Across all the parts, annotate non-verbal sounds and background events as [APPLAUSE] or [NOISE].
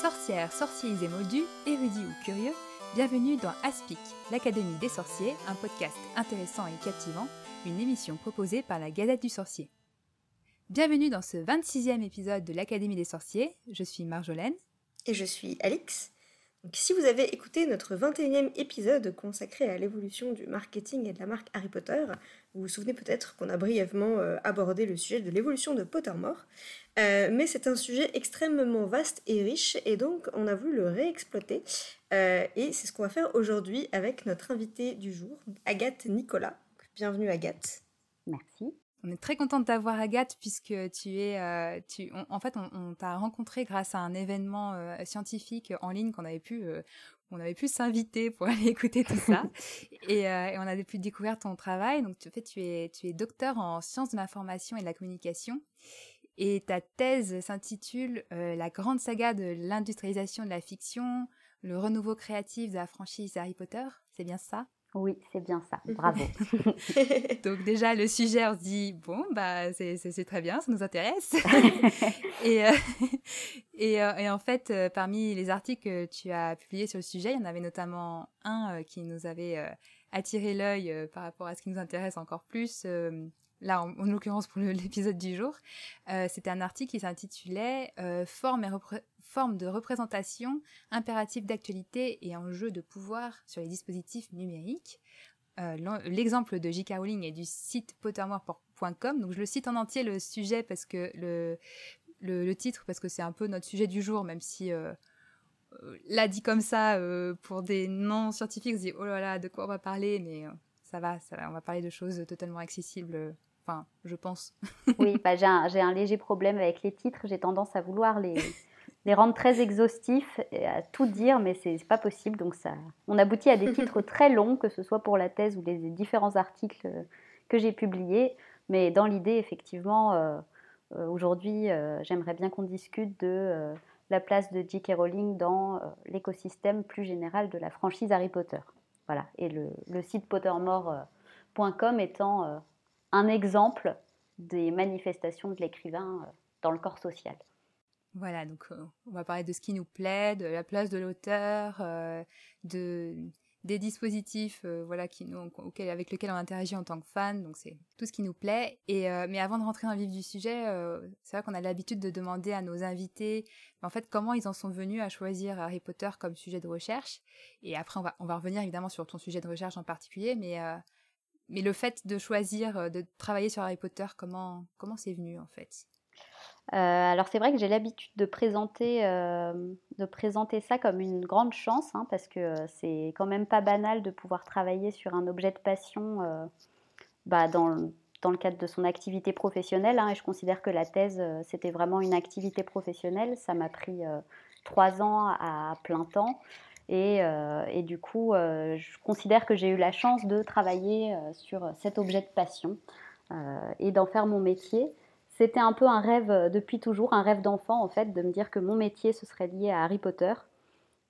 Sorcières, sorciers et moldus, érudits ou curieux, bienvenue dans Aspic, l'Académie des sorciers, un podcast intéressant et captivant, une émission proposée par la Gazette du Sorcier. Bienvenue dans ce 26e épisode de l'Académie des sorciers, je suis Marjolaine. Et je suis Alix. Si vous avez écouté notre 21e épisode consacré à l'évolution du marketing et de la marque Harry Potter, vous vous souvenez peut-être qu'on a brièvement euh, abordé le sujet de l'évolution de Pottermore. Euh, mais c'est un sujet extrêmement vaste et riche, et donc on a voulu le réexploiter. Euh, et c'est ce qu'on va faire aujourd'hui avec notre invitée du jour, Agathe Nicolas. Bienvenue Agathe. Merci. On est très contente d'avoir Agathe puisque tu es, euh, tu, en fait, on, t'a rencontré grâce à un événement euh, scientifique en ligne qu'on avait pu, euh, on avait pu s'inviter pour [LAUGHS] aller écouter tout ça, [LAUGHS] et, et, on avait pu découvrir ton travail. Donc, en fait, tu es, tu es docteur en sciences de l'information et de la communication, et ta thèse s'intitule La grande saga de l'industrialisation de la fiction, le renouveau créatif de la franchise Harry Potter. C'est bien ça? Oui, c'est bien ça. [LAUGHS] Bravo. [LAUGHS] Donc déjà, le sujet, on se dit, bon, bah, c'est très bien, ça nous intéresse. [LAUGHS] et, euh, euh, et, en fait, euh, parmi les articles que tu as publiés sur le sujet, il y en avait notamment un qui nous avait attiré l'œil par rapport à ce qui nous intéresse encore plus. Là, en, l'occurrence pour [LAUGHS] l'épisode du jour, c'était un article qui s'intitulait Forme et forme de représentation, impératif d'actualité et enjeu de pouvoir sur les dispositifs numériques. Euh, l'exemple de J.K. Rowling est du site pottermore.com. Donc je le cite en entier le sujet parce que le, le, titre parce que c'est un peu notre sujet du jour, même si euh, euh là dit comme ça pour des non scientifiques, on se dit oh là là de quoi on va parler, mais ça va, ça va, on va parler de choses totalement accessibles. Enfin, je pense. [LAUGHS] oui, bah, j'ai un, un, léger problème avec les titres. J'ai tendance à vouloir les, [LAUGHS] les rendre très exhaustifs et à tout dire, mais c'est pas possible. Donc ça, on aboutit à des titres [LAUGHS] très longs, que ce soit pour la thèse ou les différents articles que j'ai publiés. Mais dans l'idée, effectivement, euh, euh, aujourd'hui, euh, j'aimerais bien qu'on discute de la place de J.K. Rowling dans l'écosystème plus général de la franchise Harry Potter. Voilà. Et le, le site pottermore.com étant un exemple des manifestations de l'écrivain dans le corps social. Voilà, donc euh, on va parler de ce qui nous plaît, de la place de l'auteur, euh, de des dispositifs euh, voilà qui nous, avec lesquels on interagit en tant que fan donc c'est tout ce qui nous plaît et mais avant de rentrer dans le vif du sujet c'est vrai qu'on a l'habitude de demander à nos invités en fait comment ils en sont venus à choisir Harry Potter comme sujet de recherche? Et après on va on va revenir évidemment sur ton sujet de recherche en particulier mais mais le fait de choisir de travailler sur Harry Potter comment comment c'est venu en fait? Euh, alors c'est vrai que j'ai l'habitude de présenter, euh, de présenter ça comme une grande chance, hein, parce que euh, c'est quand même pas banal de pouvoir travailler sur un objet de passion bah, dans, dans, le cadre de son activité professionnelle. Hein, et je considère que la thèse, c'était vraiment une activité professionnelle. Ça m'a pris trois ans à, plein temps. Et, et, du coup, je considère que j'ai eu la chance de travailler sur cet objet de passion et d'en faire mon métier c'était un peu un rêve euh, depuis toujours, un rêve d'enfant en fait, de me dire que mon métier ce serait lié à Harry Potter.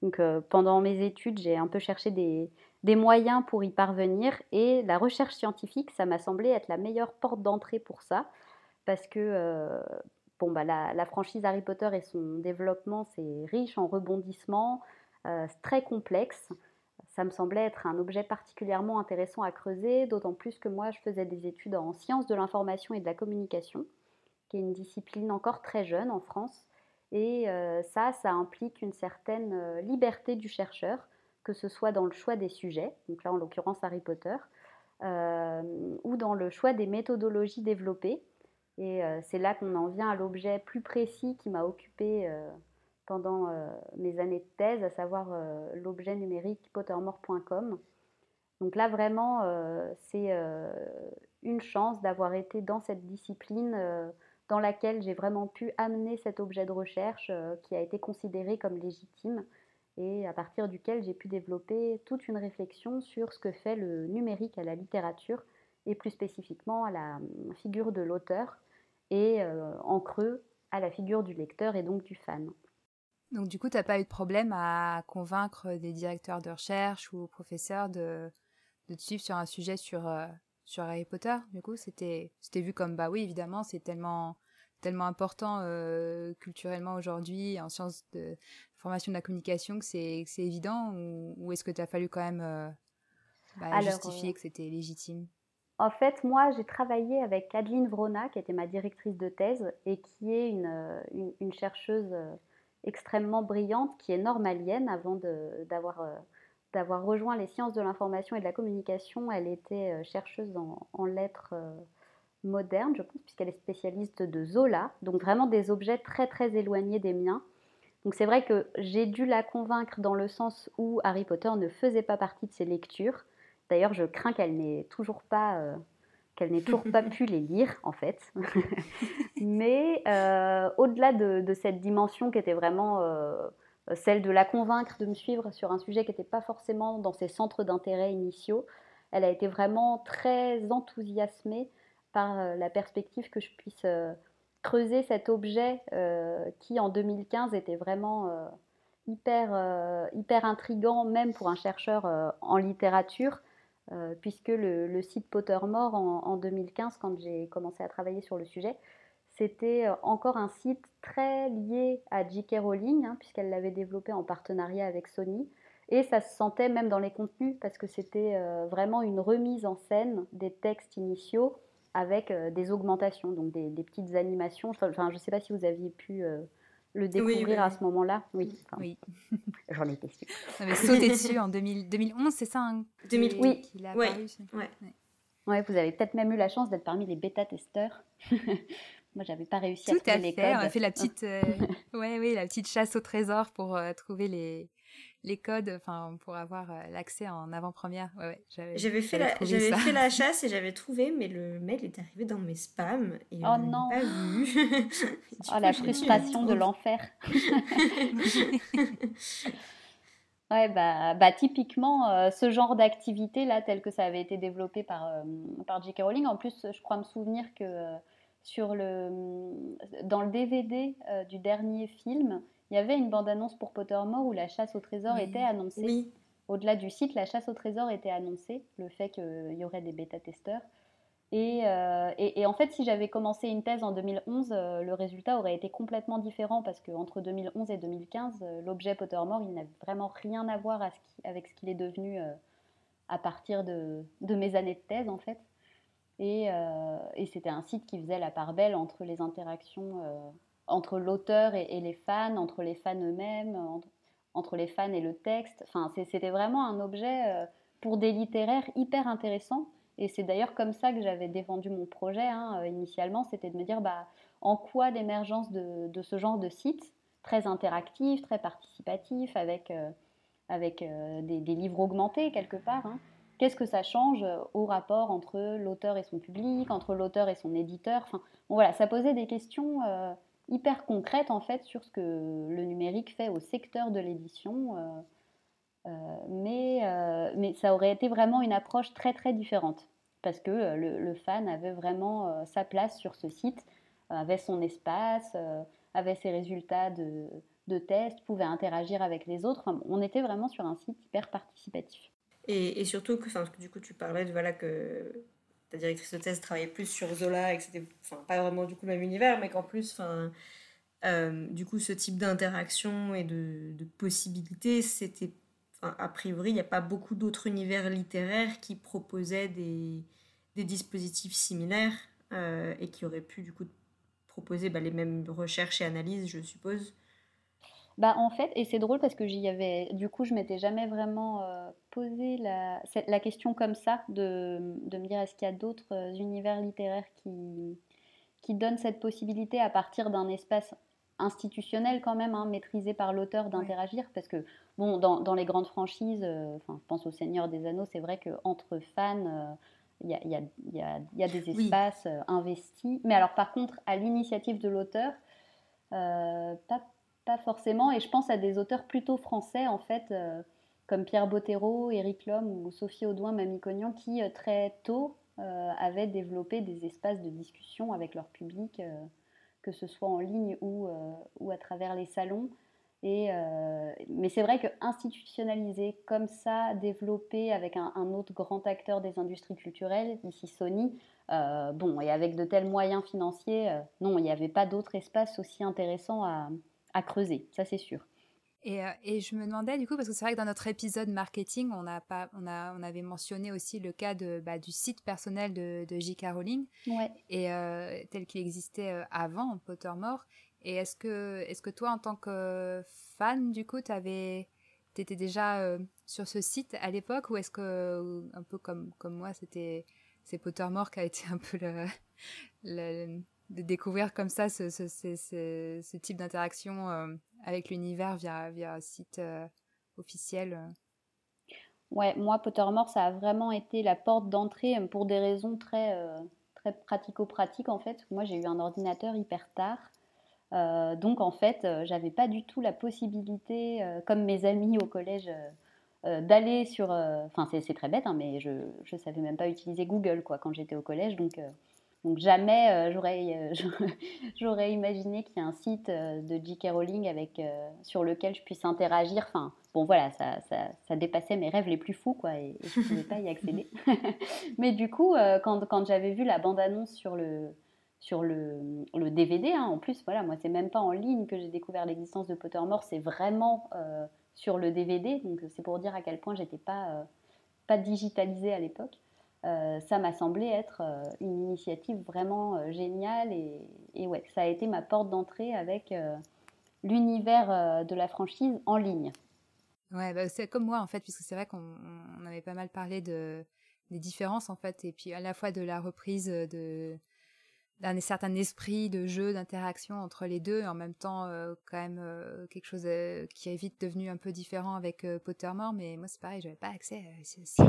Donc euh, pendant mes études, j'ai un peu cherché des, moyens pour y parvenir et la recherche scientifique, ça m'a semblé être la meilleure porte d'entrée pour ça parce que euh, bon, bah, la, franchise Harry Potter et son développement, c'est riche en rebondissements, très complexe. Ça me semblait être un objet particulièrement intéressant à creuser, d'autant plus que moi, je faisais des études en sciences de l'information et de la communication qui est une discipline encore très jeune en France. Et euh, ça, ça implique une certaine euh, liberté du chercheur, que ce soit dans le choix des sujets, donc là en l'occurrence Harry Potter, euh, ou dans le choix des méthodologies développées. Et c'est là qu'on en vient à l'objet plus précis qui m'a occupé pendant mes années de thèse, à savoir l'objet numérique pottermore.com. Donc là, vraiment, c'est une chance d'avoir été dans cette discipline dans laquelle j'ai vraiment pu amener cet objet de recherche euh, qui a été considéré comme légitime et à partir duquel j'ai pu développer toute une réflexion sur ce que fait le numérique à la littérature et plus spécifiquement à la figure de l'auteur et euh, en creux à la figure du lecteur et donc du fan. Donc du coup, tu n'as pas eu de problème à convaincre des directeurs de recherche ou professeurs de, de te suivre sur un sujet sur, euh, sur Harry Potter, du coup, c'était vu comme bah oui, évidemment, c'est tellement tellement important culturellement aujourd'hui en sciences de formation de la communication que c'est évident ou, est-ce que tu as fallu quand même bah, justifier que c'était légitime? en fait, moi, j'ai travaillé avec Adeline Vrona, qui était ma directrice de thèse et qui est une, une, chercheuse extrêmement brillante, qui est normalienne avant d'avoir d'avoir rejoint les sciences de l'information et de la communication. Elle était euh, chercheuse en, lettres euh, modernes, je pense, puisqu'elle est spécialiste de Zola, donc vraiment des objets très très éloignés des miens. Donc c'est vrai que j'ai dû la convaincre dans le sens où Harry Potter ne faisait pas partie de ses lectures. D'ailleurs, je crains qu'elle n'ait toujours pas euh, qu'elle n'ait toujours pas [LAUGHS] pu les lire en fait. [LAUGHS] Mais au-delà de, cette dimension qui était vraiment euh, celle de la convaincre de me suivre sur un sujet qui n'était pas forcément dans ses centres d'intérêt initiaux. Elle a été vraiment très enthousiasmée par euh, la perspective que je puisse euh, creuser cet objet qui en 2015 était vraiment hyper, hyper intrigant, même pour un chercheur en littérature, puisque le, site Pottermore en 2015, quand j'ai commencé à travailler sur le sujet, c'était euh, encore un site très lié à J.K. Rowling, hein, puisqu'elle l'avait développé en partenariat avec Sony. Et ça se sentait même dans les contenus, parce que c'était euh, vraiment une remise en scène des textes initiaux avec euh, des augmentations, donc des, petites animations. Enfin, je ne sais pas si vous aviez pu le découvrir à ce moment-là. Oui. oui. [LAUGHS] J'en étais sûre. On avait sauté dessus en 2011, c'est ça hein, 2000... Oui. a ouais. Ouais. vous avez peut-être même eu la chance d'être parmi les bêta-testeurs. [LAUGHS] Moi, j'avais pas réussi à trouver les codes. On a fait la petite, euh, [LAUGHS] ouais, oui, la petite chasse au trésor pour euh, trouver les, les codes, enfin, pour avoir euh, l'accès en avant-première. Ouais, ouais, j'avais fait, la, j'avais fait la chasse et j'avais trouvé, mais le mail est arrivé dans mes spams et oh non. pas vu. [LAUGHS] oh, la frustration de l'enfer. [LAUGHS] Ouais, bah, bah typiquement, ce genre d'activité là, tel que ça avait été développé par, par J.K. Rowling, en plus, je crois me souvenir que sur le, dans le DVD euh, du dernier film, il y avait une bande-annonce pour Pottermore où la chasse au trésor était annoncée. Au-delà du site, la chasse au trésor était annoncée, le fait qu'il y aurait des bêta-testeurs. Euh, et, et, en fait, si j'avais commencé une thèse en 2011, euh, le résultat aurait été complètement différent parce qu'entre 2011 et 2015, l'objet Pottermore, il n'avait vraiment rien à voir avec ce qu'il est devenu à partir de, de, mes années de thèse, en fait. Euh, et, c'était un site qui faisait la part belle entre les interactions euh, entre l'auteur et, les fans, entre les fans eux-mêmes, entre, les fans et le texte. Enfin, c'était vraiment un objet euh, pour des littéraires hyper intéressant. Et c'est d'ailleurs comme ça que j'avais défendu mon projet hein, initialement, c'était de me dire bah, en quoi l'émergence de, ce genre de site, très interactif, très participatif, avec, avec des, livres augmentés quelque part, hein, Qu'est-ce que ça change euh, au rapport entre l'auteur et son public, entre l'auteur et son éditeur? Enfin, voilà, Ça posait des questions euh, hyper concrètes en fait sur ce que le numérique fait au secteur de l'édition. Euh, mais, mais ça aurait été vraiment une approche très très différente parce que le, fan avait vraiment sa place sur ce site, avait son espace, avait ses résultats de, de tests, pouvait interagir avec les autres. on était vraiment sur un site hyper participatif. Et, surtout que, du coup, tu parlais de voilà, que ta directrice de thèse travaillait plus sur Zola et que c'était pas vraiment du coup le même univers, mais qu'en plus, euh, du coup, ce type d'interaction et de, de possibilités, c'était. A priori, il n'y a pas beaucoup d'autres univers littéraires qui proposaient des, des dispositifs similaires euh, et qui auraient pu du coup proposer bah, les mêmes recherches et analyses, je suppose. Bah, en fait, et c'est drôle parce que j'y avais, du coup, je m'étais jamais vraiment euh, posé la, la, question comme ça, de, de me dire est-ce qu'il y a d'autres euh, univers littéraires qui, qui donnent cette possibilité à partir d'un espace institutionnel quand même, hein, maîtrisé par l'auteur d'interagir, parce que, bon, dans, dans les grandes franchises, euh, enfin, je pense au Seigneur des Anneaux, c'est vrai qu'entre fans, il y, a, y, a, y, a, y, a, des espaces investis, mais alors par contre, à l'initiative de l'auteur, pas forcément. Et je pense à des auteurs plutôt français, en fait, euh, comme Pierre Bottero, Éric Lhomme ou Sophie Audouin, Mamie Cognan, qui euh, très tôt euh, avaient développé des espaces de discussion avec leur public, que ce soit en ligne ou, ou à travers les salons. Et, mais c'est vrai que institutionnaliser comme ça, développer avec un, autre grand acteur des industries culturelles, ici Sony, bon, et avec de tels moyens financiers, non, il n'y avait pas d'autre espace aussi intéressant à, à creuser, ça c'est sûr. Et, euh, et, je me demandais du coup, parce que c'est vrai que dans notre épisode marketing, on, a pas, on, a, on avait mentionné aussi le cas de, bah, du site personnel de, de J.K. Rowling, ouais. et, euh, tel qu'il existait euh, avant Pottermore. Et est-ce que, est que toi, en tant que fan, du coup, tu étais déjà sur ce site à l'époque, ou est-ce que, un peu comme, comme moi, c'était c'est Pottermore qui a été un peu le, [LAUGHS] le de découvrir comme ça ce, ce, type d'interaction euh, avec l'univers via, via un site euh, officiel euh. Ouais, moi, Pottermore, ça a vraiment été la porte d'entrée pour des raisons très, très pratico-pratiques, en fait. Moi, j'ai eu un ordinateur hyper tard. donc, en fait, j'avais pas du tout la possibilité, comme mes amis au collège, d'aller sur. Enfin, c'est très bête, hein, mais je ne savais même pas utiliser Google quoi, quand j'étais au collège. Donc, donc jamais euh, j'aurais, euh, [LAUGHS] j'aurais imaginé qu'il y ait un site euh, de J.K. Rowling avec, sur lequel je puisse interagir. Enfin, bon voilà, ça, dépassait mes rêves les plus fous, quoi, et, je ne pouvais pas y accéder. [LAUGHS] Mais du coup, quand, j'avais vu la bande-annonce sur le, DVD, hein, en plus, voilà, moi, c'est même pas en ligne que j'ai découvert l'existence de Pottermore, c'est vraiment sur le DVD. Donc, c'est pour dire à quel point j'étais pas, pas digitalisée à l'époque. Euh, ça m'a semblé être euh, une initiative vraiment euh, géniale et, ouais, ça a été ma porte d'entrée avec l'univers de la franchise en ligne. Ouais, bah, c'est comme moi en fait, puisque c'est vrai qu'on avait pas mal parlé de, des différences en fait, et puis à la fois de la reprise de, d'un certain esprit de jeu, d'interaction entre les deux, et en même temps euh, quand même euh, quelque chose euh, qui est vite devenu un peu différent avec Pottermore, mais moi c'est pareil, j'avais pas accès à site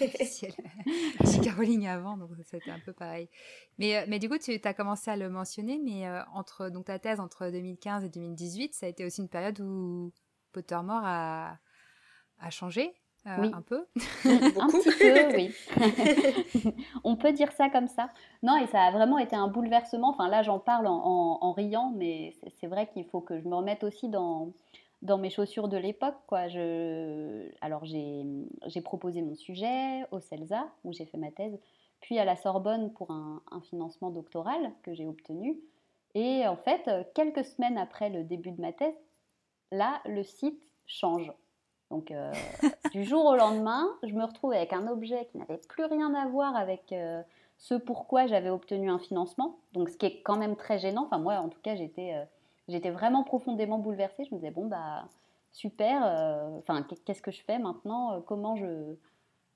officiel Caroline avant, donc c'était un peu pareil. Mais, mais du coup, tu as commencé à le mentionner, mais entre donc ta thèse entre 2015 et 2018, ça a été aussi une période où Pottermore a, a changé euh, oui. un peu. [LAUGHS] un petit peu, oui. [LAUGHS] [LAUGHS] On peut dire ça comme ça. Non, et ça a vraiment été un bouleversement. Enfin, là, j'en parle en, riant, mais c'est vrai qu'il faut que je me remette aussi dans, dans mes chaussures de l'époque. Quoi. Je... Alors, j'ai proposé mon sujet au CELSA, où j'ai fait ma thèse, puis à la Sorbonne pour un, un financement doctoral que j'ai obtenu. Et en fait, quelques semaines après le début de ma thèse, là, le site change. Donc, euh, [LAUGHS] du jour au lendemain, je me retrouve avec un objet qui n'avait plus rien à voir avec euh, ce pourquoi j'avais obtenu un financement. Donc, ce qui est quand même très gênant. Enfin, moi, en tout cas, j'étais, euh, vraiment profondément bouleversée. Je me disais, bon, bah, super. Enfin, qu'est-ce que je fais maintenant? Comment je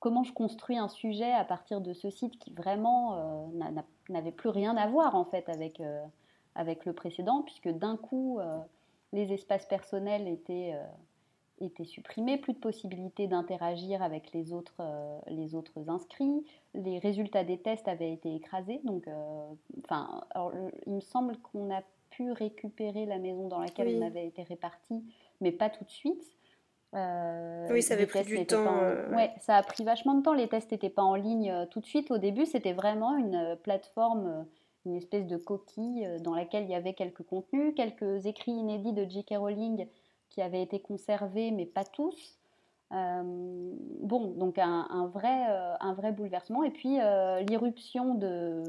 comment je construis un sujet à partir de ce site qui vraiment n'avait plus rien à voir en fait avec, avec le précédent, puisque d'un coup, les espaces personnels étaient était supprimé, plus de possibilités d'interagir avec les autres, euh, les autres inscrits, les résultats des tests avaient été écrasés. Donc, euh, enfin, il me semble qu'on a pu récupérer la maison dans laquelle on avait été réparti, mais pas tout de suite. Euh, oui, ça avait pris du temps. Ouais, ça a pris vachement de temps. Les tests n'étaient pas en ligne tout de suite. Au début, c'était vraiment une plateforme, une espèce de coquille dans laquelle il y avait quelques contenus, quelques écrits inédits de J.K. Rowling qui avaient été conservés, mais pas tous. Euh, bon, donc un, vrai, euh, un vrai bouleversement. Et puis euh, l'irruption de,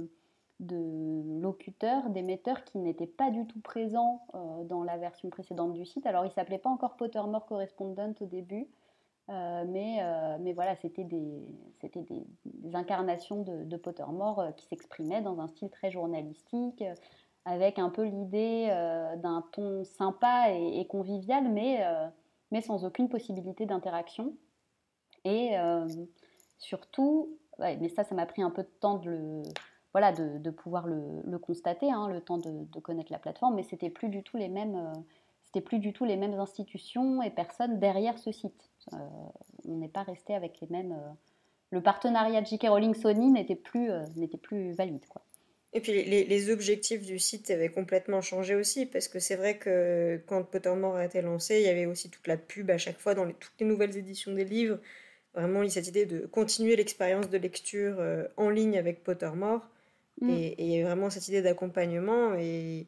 de locuteurs, d'émetteurs qui n'étaient pas du tout présents dans la version précédente du site. Alors, il ne s'appelait pas encore Pottermore Correspondent au début, mais, mais voilà, c'était des, des, incarnations de, de Pottermore qui s'exprimaient dans un style très journalistique, avec un peu l'idée euh, d'un ton sympa et, convivial, mais, euh, mais sans aucune possibilité d'interaction. Et euh, surtout, mais ça, ça m'a pris un peu de temps de, le, voilà, de, pouvoir le, constater, hein, le temps de, de, connaître la plateforme, mais c'était plus du tout les mêmes. c'était plus du tout les mêmes institutions et personnes derrière ce site. on n'est pas resté avec les mêmes. le partenariat de J.K. Rowling Sony n'était plus, n'était plus valide. Quoi. Et puis les, objectifs du site avaient complètement changé aussi, parce que c'est vrai que quand Pottermore a été lancé, il y avait aussi toute la pub à chaque fois dans toutes les nouvelles éditions des livres. Vraiment, il y a cette idée de continuer l'expérience de lecture euh, en ligne avec Pottermore. Mm. Et, il y a vraiment cette idée d'accompagnement. Et,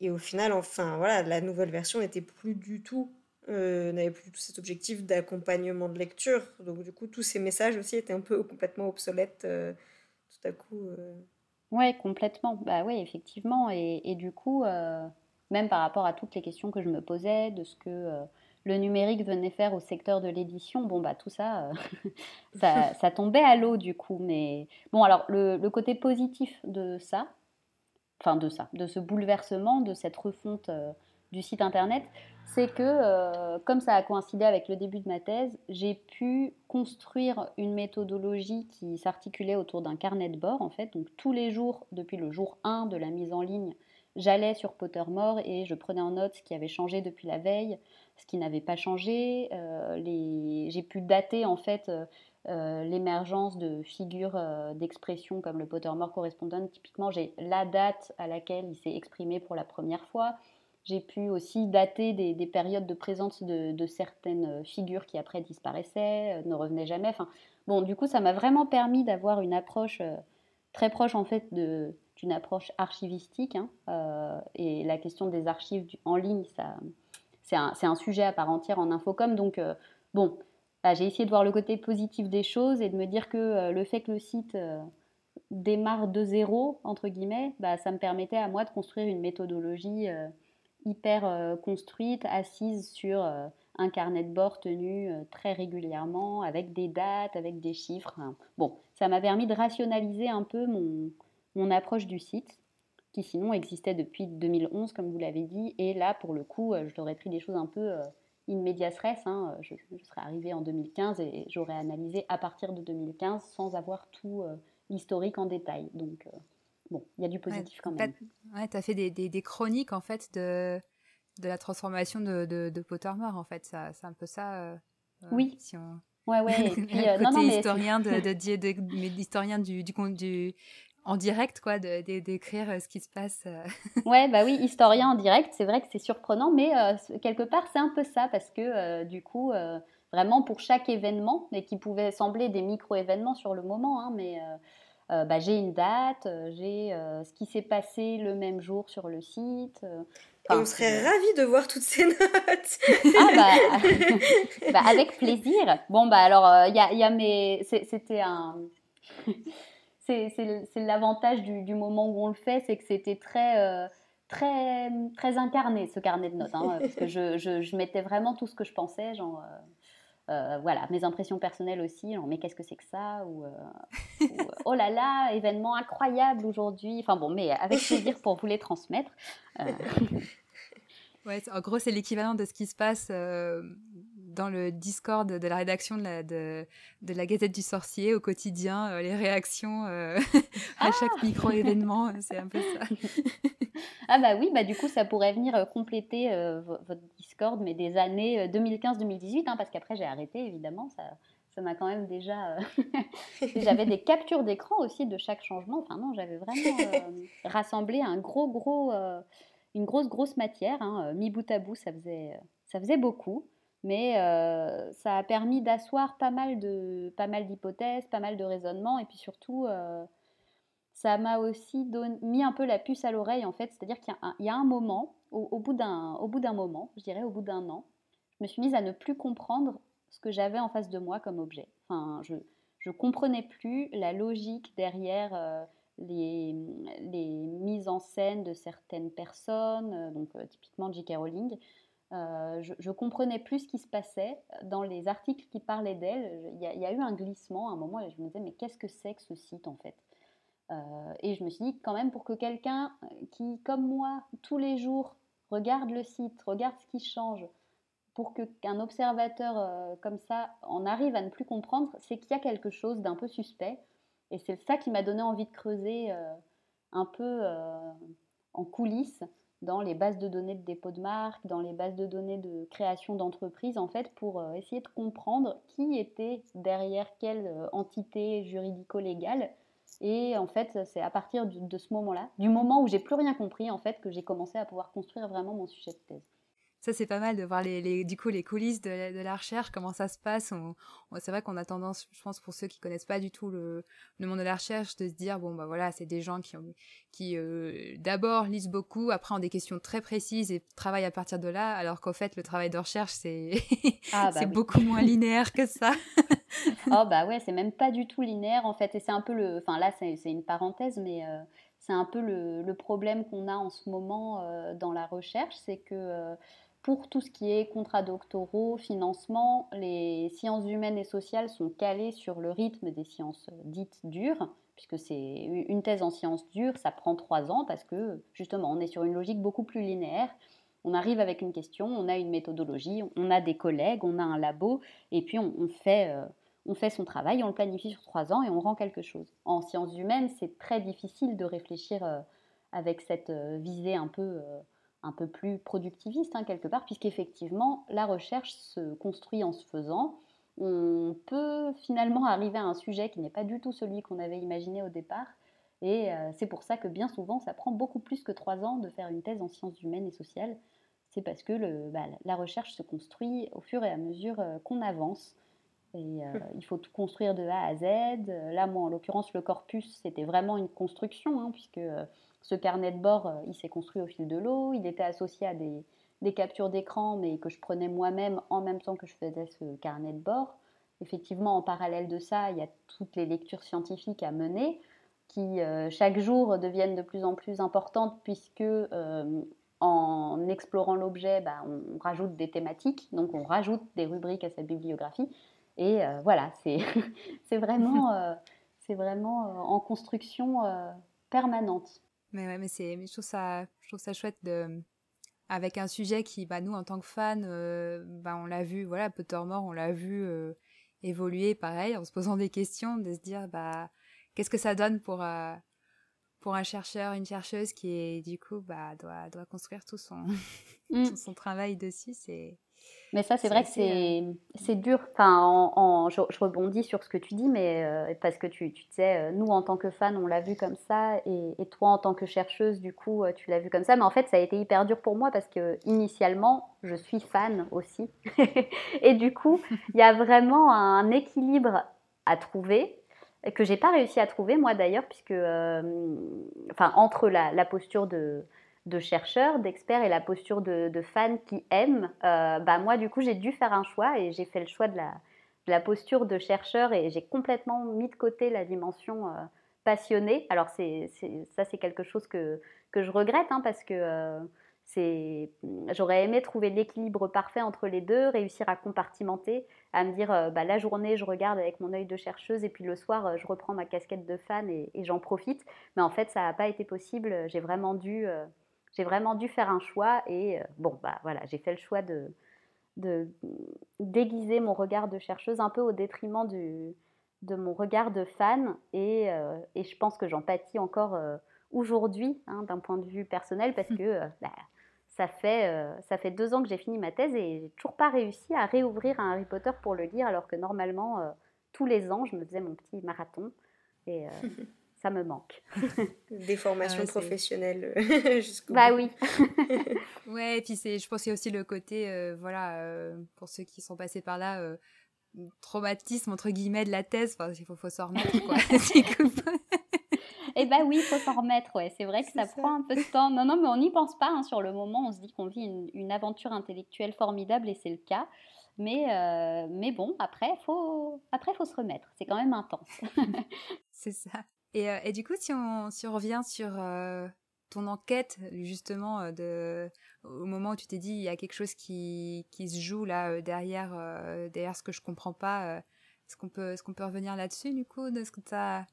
Et au final, enfin, voilà, la nouvelle version n'était plus du tout, euh, n'avait plus du tout cet objectif d'accompagnement de lecture. Donc, du coup, tous ces messages aussi étaient un peu [LAUGHS] complètement obsolètes euh, tout à coup. Euh. Ouais, complètement. Bah oui, effectivement. Et, du coup, même par rapport à toutes les questions que je me posais, de ce que le numérique venait faire au secteur de l'édition, bon, bah tout ça, [LAUGHS] ça, ça, tombait à l'eau du coup. Mais bon, alors, le, côté positif de ça, enfin de ça, de ce bouleversement, de cette refonte euh, du site internet, c'est que euh, comme ça a coïncidé avec le début de ma thèse, j'ai pu construire une méthodologie qui s'articulait autour d'un carnet de bord en fait. Donc tous les jours, depuis le jour 1 de la mise en ligne, j'allais sur Pottermore et je prenais en note ce qui avait changé depuis la veille, ce qui n'avait pas changé. Euh, j'ai pu dater en fait euh, l'émergence de figures d'expression comme le Pottermore Correspondent. Typiquement, j'ai la date à laquelle il s'est exprimé pour la première fois. J'ai pu aussi dater des, périodes de présence de, certaines figures qui après disparaissaient, euh, ne revenaient jamais. Enfin, bon, du coup, ça m'a vraiment permis d'avoir une approche très proche en fait d'une approche archivistique. Hein. et la question des archives en ligne, c'est un, sujet à part entière en Infocom. Donc, bon, bah, j'ai essayé de voir le côté positif des choses et de me dire que euh, le fait que le site euh, démarre de zéro, entre guillemets, bah, ça me permettait à moi de construire une méthodologie euh, hyper construite, assise sur un carnet de bord tenu très régulièrement, avec des dates, avec des chiffres. Bon, ça m'a permis de rationaliser un peu mon, mon approche du site qui sinon existait depuis 2011, comme vous l'avez dit. Et là, pour le coup, je t'aurais pris des choses un peu in medias res. Hein, je, serais arrivée en 2015 et j'aurais analysé à partir de 2015 sans avoir tout euh, l'historique en détail. Donc, euh, bon, il y a du positif quand même. Ouais, tu as fait des, des, chroniques en fait de, de la transformation de, de, Pottermore en fait. C'est un peu ça. Euh, oui. Si on... Ouais, ouais. Et [LAUGHS] puis, côté non, non, historien, [LAUGHS] de, de, de, du, du, du, en direct, quoi, d'écrire de, euh, ce qui se passe. Euh. [LAUGHS] ouais, bah oui, historien en direct, c'est vrai que c'est surprenant, mais euh, quelque part, c'est un peu ça, parce que du coup, vraiment pour chaque événement, mais qui pouvait sembler des micro-événements sur le moment, hein, mais bah, j'ai une date, j'ai ce qui s'est passé le même jour sur le site. Et on serait ravis de voir toutes ces [LAUGHS] notes. ah bah, [LAUGHS] bah, avec plaisir. Bon bah alors il y a, y a mes, c'était un [LAUGHS] c'est l'avantage du, moment où on le fait, c'est que c'était très, euh, très, très incarné ce carnet de notes, hein, parce que je, je, mettais vraiment tout ce que je pensais, genre, euh, euh, voilà, mes impressions personnelles aussi, genre, mais qu'est-ce que c'est que ça ou, [LAUGHS] oh là là, événement incroyable aujourd'hui, enfin bon, mais avec plaisir pour vous les transmettre. [LAUGHS] Ouais, en gros, c'est l'équivalent de ce qui se passe dans le Discord de la rédaction de la, de, de la Gazette du Sorcier au quotidien, euh, les réactions euh, [LAUGHS] à ah chaque micro-événement, euh, c'est un peu ça. [LAUGHS] ah bah oui, bah du coup ça pourrait venir compléter votre Discord, mais des années 2015-2018, hein, parce qu'après j'ai arrêté évidemment, ça ça m'a quand même déjà... [LAUGHS] j'avais des captures d'écran aussi de chaque changement, enfin non, j'avais vraiment rassemblé un gros gros... une grosse grosse matière, hein, mi bout à bout, ça faisait, ça faisait beaucoup mais euh, ça a permis d'asseoir pas mal de pas mal d'hypothèses, pas mal de raisonnements, et puis surtout, euh, ça m'a aussi mis un peu la puce à l'oreille en fait, c'est-à-dire qu'il y, a un moment, au, bout d'un au bout d'un moment, je dirais au bout d'un an, je me suis mise à ne plus comprendre ce que j'avais en face de moi comme objet. Enfin, je je comprenais plus la logique derrière. Euh, les, les, mises en scène de certaines personnes, donc typiquement J.K. Rowling, euh, je, je, comprenais plus ce qui se passait dans les articles qui parlaient d'elle. Il, y, a eu un glissement à un moment et je me disais mais qu'est-ce que c'est que ce site en fait? Euh, Et je me suis dit quand même pour que quelqu'un qui comme moi tous les jours regarde le site, regarde ce qui change, pour qu'un observateur euh, comme ça en arrive à ne plus comprendre, c'est qu'il y a quelque chose d'un peu suspect. Et c'est ça qui m'a donné envie de creuser un peu en coulisses dans les bases de données de dépôt de marque, dans les bases de données de création d'entreprise, en fait, pour euh, essayer de comprendre qui était derrière quelle euh, entité juridico-légale. Et en fait, c'est à partir de, ce moment-là, du moment où j'ai plus rien compris, en fait, que j'ai commencé à pouvoir construire vraiment mon sujet de thèse. Ça c'est pas mal de voir les, les, du coup les coulisses de, de la recherche, comment ça se passe. On, c'est vrai qu'on a tendance, je pense pour ceux qui connaissent pas du tout le, le monde de la recherche, de se dire bon bah voilà c'est des gens qui ont, qui euh, d'abord lisent beaucoup, après ont des questions très précises et travaillent à partir de là, alors qu'au fait le travail de recherche c'est ah, [LAUGHS] bah c'est beaucoup moins linéaire que ça. [LAUGHS] oh bah ouais c'est même pas du tout linéaire en fait et c'est un peu le, enfin là c'est une parenthèse mais euh, c'est un peu le, le problème qu'on a en ce moment euh, dans la recherche, c'est que pour tout ce qui est contrats doctoraux, financement, les sciences humaines et sociales sont calées sur le rythme des sciences dites dures, puisque c'est une thèse en sciences dures, ça prend trois ans parce que justement on est sur une logique beaucoup plus linéaire. On arrive avec une question, on a une méthodologie, on a des collègues, on a un labo, et puis on, fait, euh, on fait son travail, on le planifie sur trois ans et on rend quelque chose. En sciences humaines, c'est très difficile de réfléchir euh, avec cette euh, visée un peu un peu plus productiviste hein, quelque part, puisqu'effectivement, la recherche se construit en se faisant. On peut finalement arriver à un sujet qui n'est pas du tout celui qu'on avait imaginé au départ. Et euh, c'est pour ça que bien souvent, ça prend beaucoup plus que trois ans de faire une thèse en sciences humaines et sociales. C'est parce que bah, la recherche se construit au fur et à mesure euh, qu'on avance. Euh, [LAUGHS] il faut tout construire de A à Z. Là, moi, en l'occurrence, le corpus, c'était vraiment une construction, hein, puisque ce carnet de bord, euh, il s'est construit au fil de l'eau. Il était associé à des, captures d'écran, mais que je prenais moi-même en même temps que je faisais ce carnet de bord. Effectivement, en parallèle de ça, il y a toutes les lectures scientifiques à mener qui euh, chaque jour deviennent de plus en plus importantes puisque euh, en explorant l'objet, bah, on, rajoute des thématiques, donc on rajoute des rubriques à sa bibliographie. Et voilà, c'est vraiment, [LAUGHS] c'est vraiment en construction permanente. Mais ouais, mais c'est, je trouve ça, je trouve ça chouette de, avec un sujet qui, bah, nous, en tant que fans, euh, bah, on l'a vu, voilà, Pottermore, on l'a vu euh, évoluer, pareil, en se posant des questions, de se dire, bah, qu'est-ce que ça donne pour, euh, pour un chercheur, une chercheuse qui, est, du coup, bah, doit, doit construire tout son, [LAUGHS] mmh. son travail dessus, c'est, mais ça, c'est vrai que c'est, euh, c'est dur. Enfin, en, je, rebondis sur ce que tu dis, mais euh, parce que tu, tu disais, euh, nous, en tant que fans, on l'a vu comme ça, et, et, toi, en tant que chercheuse, du coup, tu l'as vu comme ça. Mais en fait, ça a été hyper dur pour moi parce que, initialement, je suis fan aussi. [LAUGHS] et du coup, il y a vraiment un équilibre à trouver que j'ai pas réussi à trouver, moi d'ailleurs, puisque, enfin, entre la, la posture de de chercheurs, d'experts et la posture de, fans qui aiment, euh, bah moi du coup j'ai dû faire un choix et j'ai fait le choix de la, de la, posture de chercheur et j'ai complètement mis de côté la dimension euh, passionnée. Alors c'est, ça c'est quelque chose que, que je regrette hein, parce que euh, c'est, j'aurais aimé trouver l'équilibre parfait entre les deux, réussir à compartimenter, à me dire bah, la journée je regarde avec mon œil de chercheuse et puis le soir je reprends ma casquette de fan et, et j'en profite. Mais en fait ça n'a pas été possible. J'ai vraiment dû j'ai vraiment dû faire un choix et euh, bon, bah voilà, j'ai fait le choix de, de déguiser mon regard de chercheuse un peu au détriment du, de mon regard de fan et, euh, et je pense que j'en pâtis encore euh, aujourd'hui hein, d'un point de vue personnel parce que bah, ça, fait, ça fait deux ans que j'ai fini ma thèse et j'ai toujours pas réussi à réouvrir un Harry Potter pour le lire alors que normalement tous les ans je me faisais mon petit marathon et [LAUGHS] ça me manque. [LAUGHS] Des formations ah professionnelles [LAUGHS] jusqu'au Bah oui. [LAUGHS] ouais, et puis c'est, je pense qu'il y a aussi le côté, euh, voilà, euh, pour ceux qui sont passés par là, euh, traumatisme entre guillemets de la thèse. Enfin, il faut, faut s'en remettre, quoi. Eh bah oui, il faut s'en remettre, ouais. C'est vrai que ça, prend un peu de temps. Non, non, mais on n'y pense pas hein, sur le moment. On se dit qu'on vit une, une, aventure intellectuelle formidable et c'est le cas. Mais, mais bon, après, faut, après, faut se remettre. C'est quand même intense. c'est ça. Et, euh, et, du coup, si on, si on revient sur euh, ton enquête, justement, euh, de, au moment où tu t'es dit, il y a quelque chose qui, qui se joue là derrière, derrière ce que je comprends pas, est-ce qu'on peut, est qu'on peut revenir là-dessus, du coup, de ce que tu as,